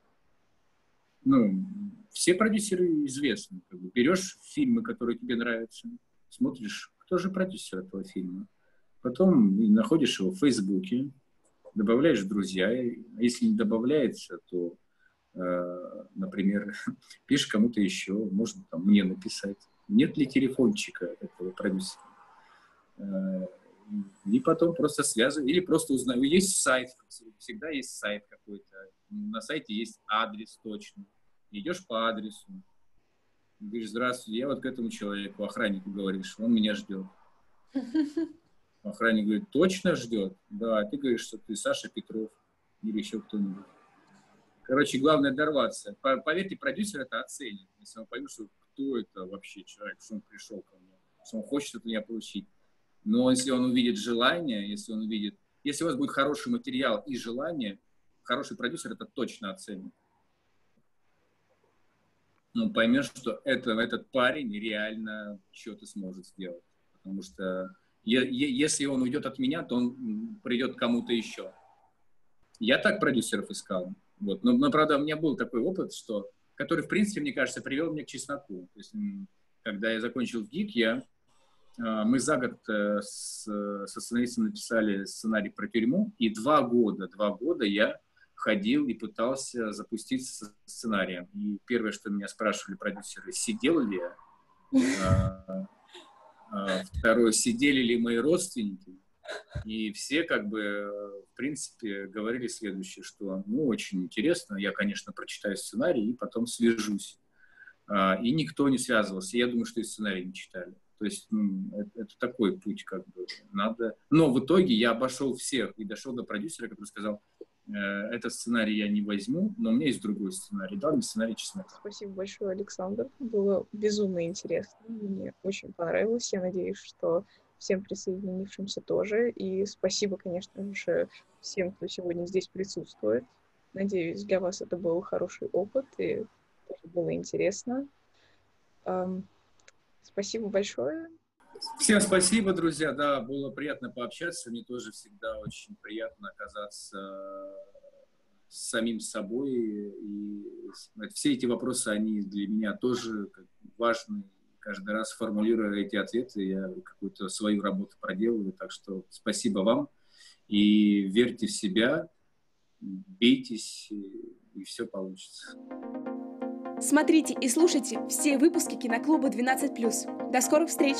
ну, все продюсеры известны. Как бы берешь фильмы, которые тебе нравятся, смотришь, кто же продюсер этого фильма. Потом находишь его в Фейсбуке, добавляешь в друзья. А если не добавляется, то, э, например, пишешь кому-то еще, можно там мне написать. Нет ли телефончика этого продюсера? Э, и потом просто связываю, или просто узнаю. Есть сайт, всегда есть сайт какой-то. На сайте есть адрес точно идешь по адресу, говоришь, здравствуйте, я вот к этому человеку, охраннику говоришь, он меня ждет. Охранник говорит, точно ждет? Да, а ты говоришь, что ты Саша Петров или еще кто-нибудь. Короче, главное дорваться. Поверьте, продюсер это оценит. Если он поймет, что кто это вообще человек, что он пришел ко мне, что он хочет от меня получить. Но если он увидит желание, если он увидит... Если у вас будет хороший материал и желание, хороший продюсер это точно оценит ну, поймешь, что это, этот парень реально что-то сможет сделать. Потому что если он уйдет от меня, то он придет кому-то еще. Я так продюсеров искал. Вот. Но, но, правда, у меня был такой опыт, что, который, в принципе, мне кажется, привел меня к чесноку. То есть, когда я закончил ГИК, я, мы за год э, с, со сценаристом написали сценарий про тюрьму, и два года, два года я ходил и пытался запуститься сценарием. И первое, что меня спрашивали продюсеры, сидел ли я? А, второе, сидели ли мои родственники? И все как бы, в принципе, говорили следующее, что, ну, очень интересно, я, конечно, прочитаю сценарий и потом свяжусь. И никто не связывался. Я думаю, что и сценарий не читали. То есть ну, это, это такой путь, как бы, надо. Но в итоге я обошел всех и дошел до продюсера, который сказал, Э, этот сценарий я не возьму, но у меня есть другой сценарий. Дал мне сценарий чеснока. Спасибо большое, Александр. Было безумно интересно. Мне очень понравилось. Я надеюсь, что всем присоединившимся тоже. И спасибо, конечно же, всем, кто сегодня здесь присутствует. Надеюсь, для вас это был хороший опыт и тоже было интересно. Спасибо большое. Всем спасибо, друзья. Да, было приятно пообщаться. Мне тоже всегда очень приятно оказаться с самим собой. И все эти вопросы, они для меня тоже важны. Каждый раз формулируя эти ответы, я какую-то свою работу проделываю. Так что спасибо вам. И верьте в себя, бейтесь, и все получится. Смотрите и слушайте все выпуски киноклуба 12+. До скорых встреч!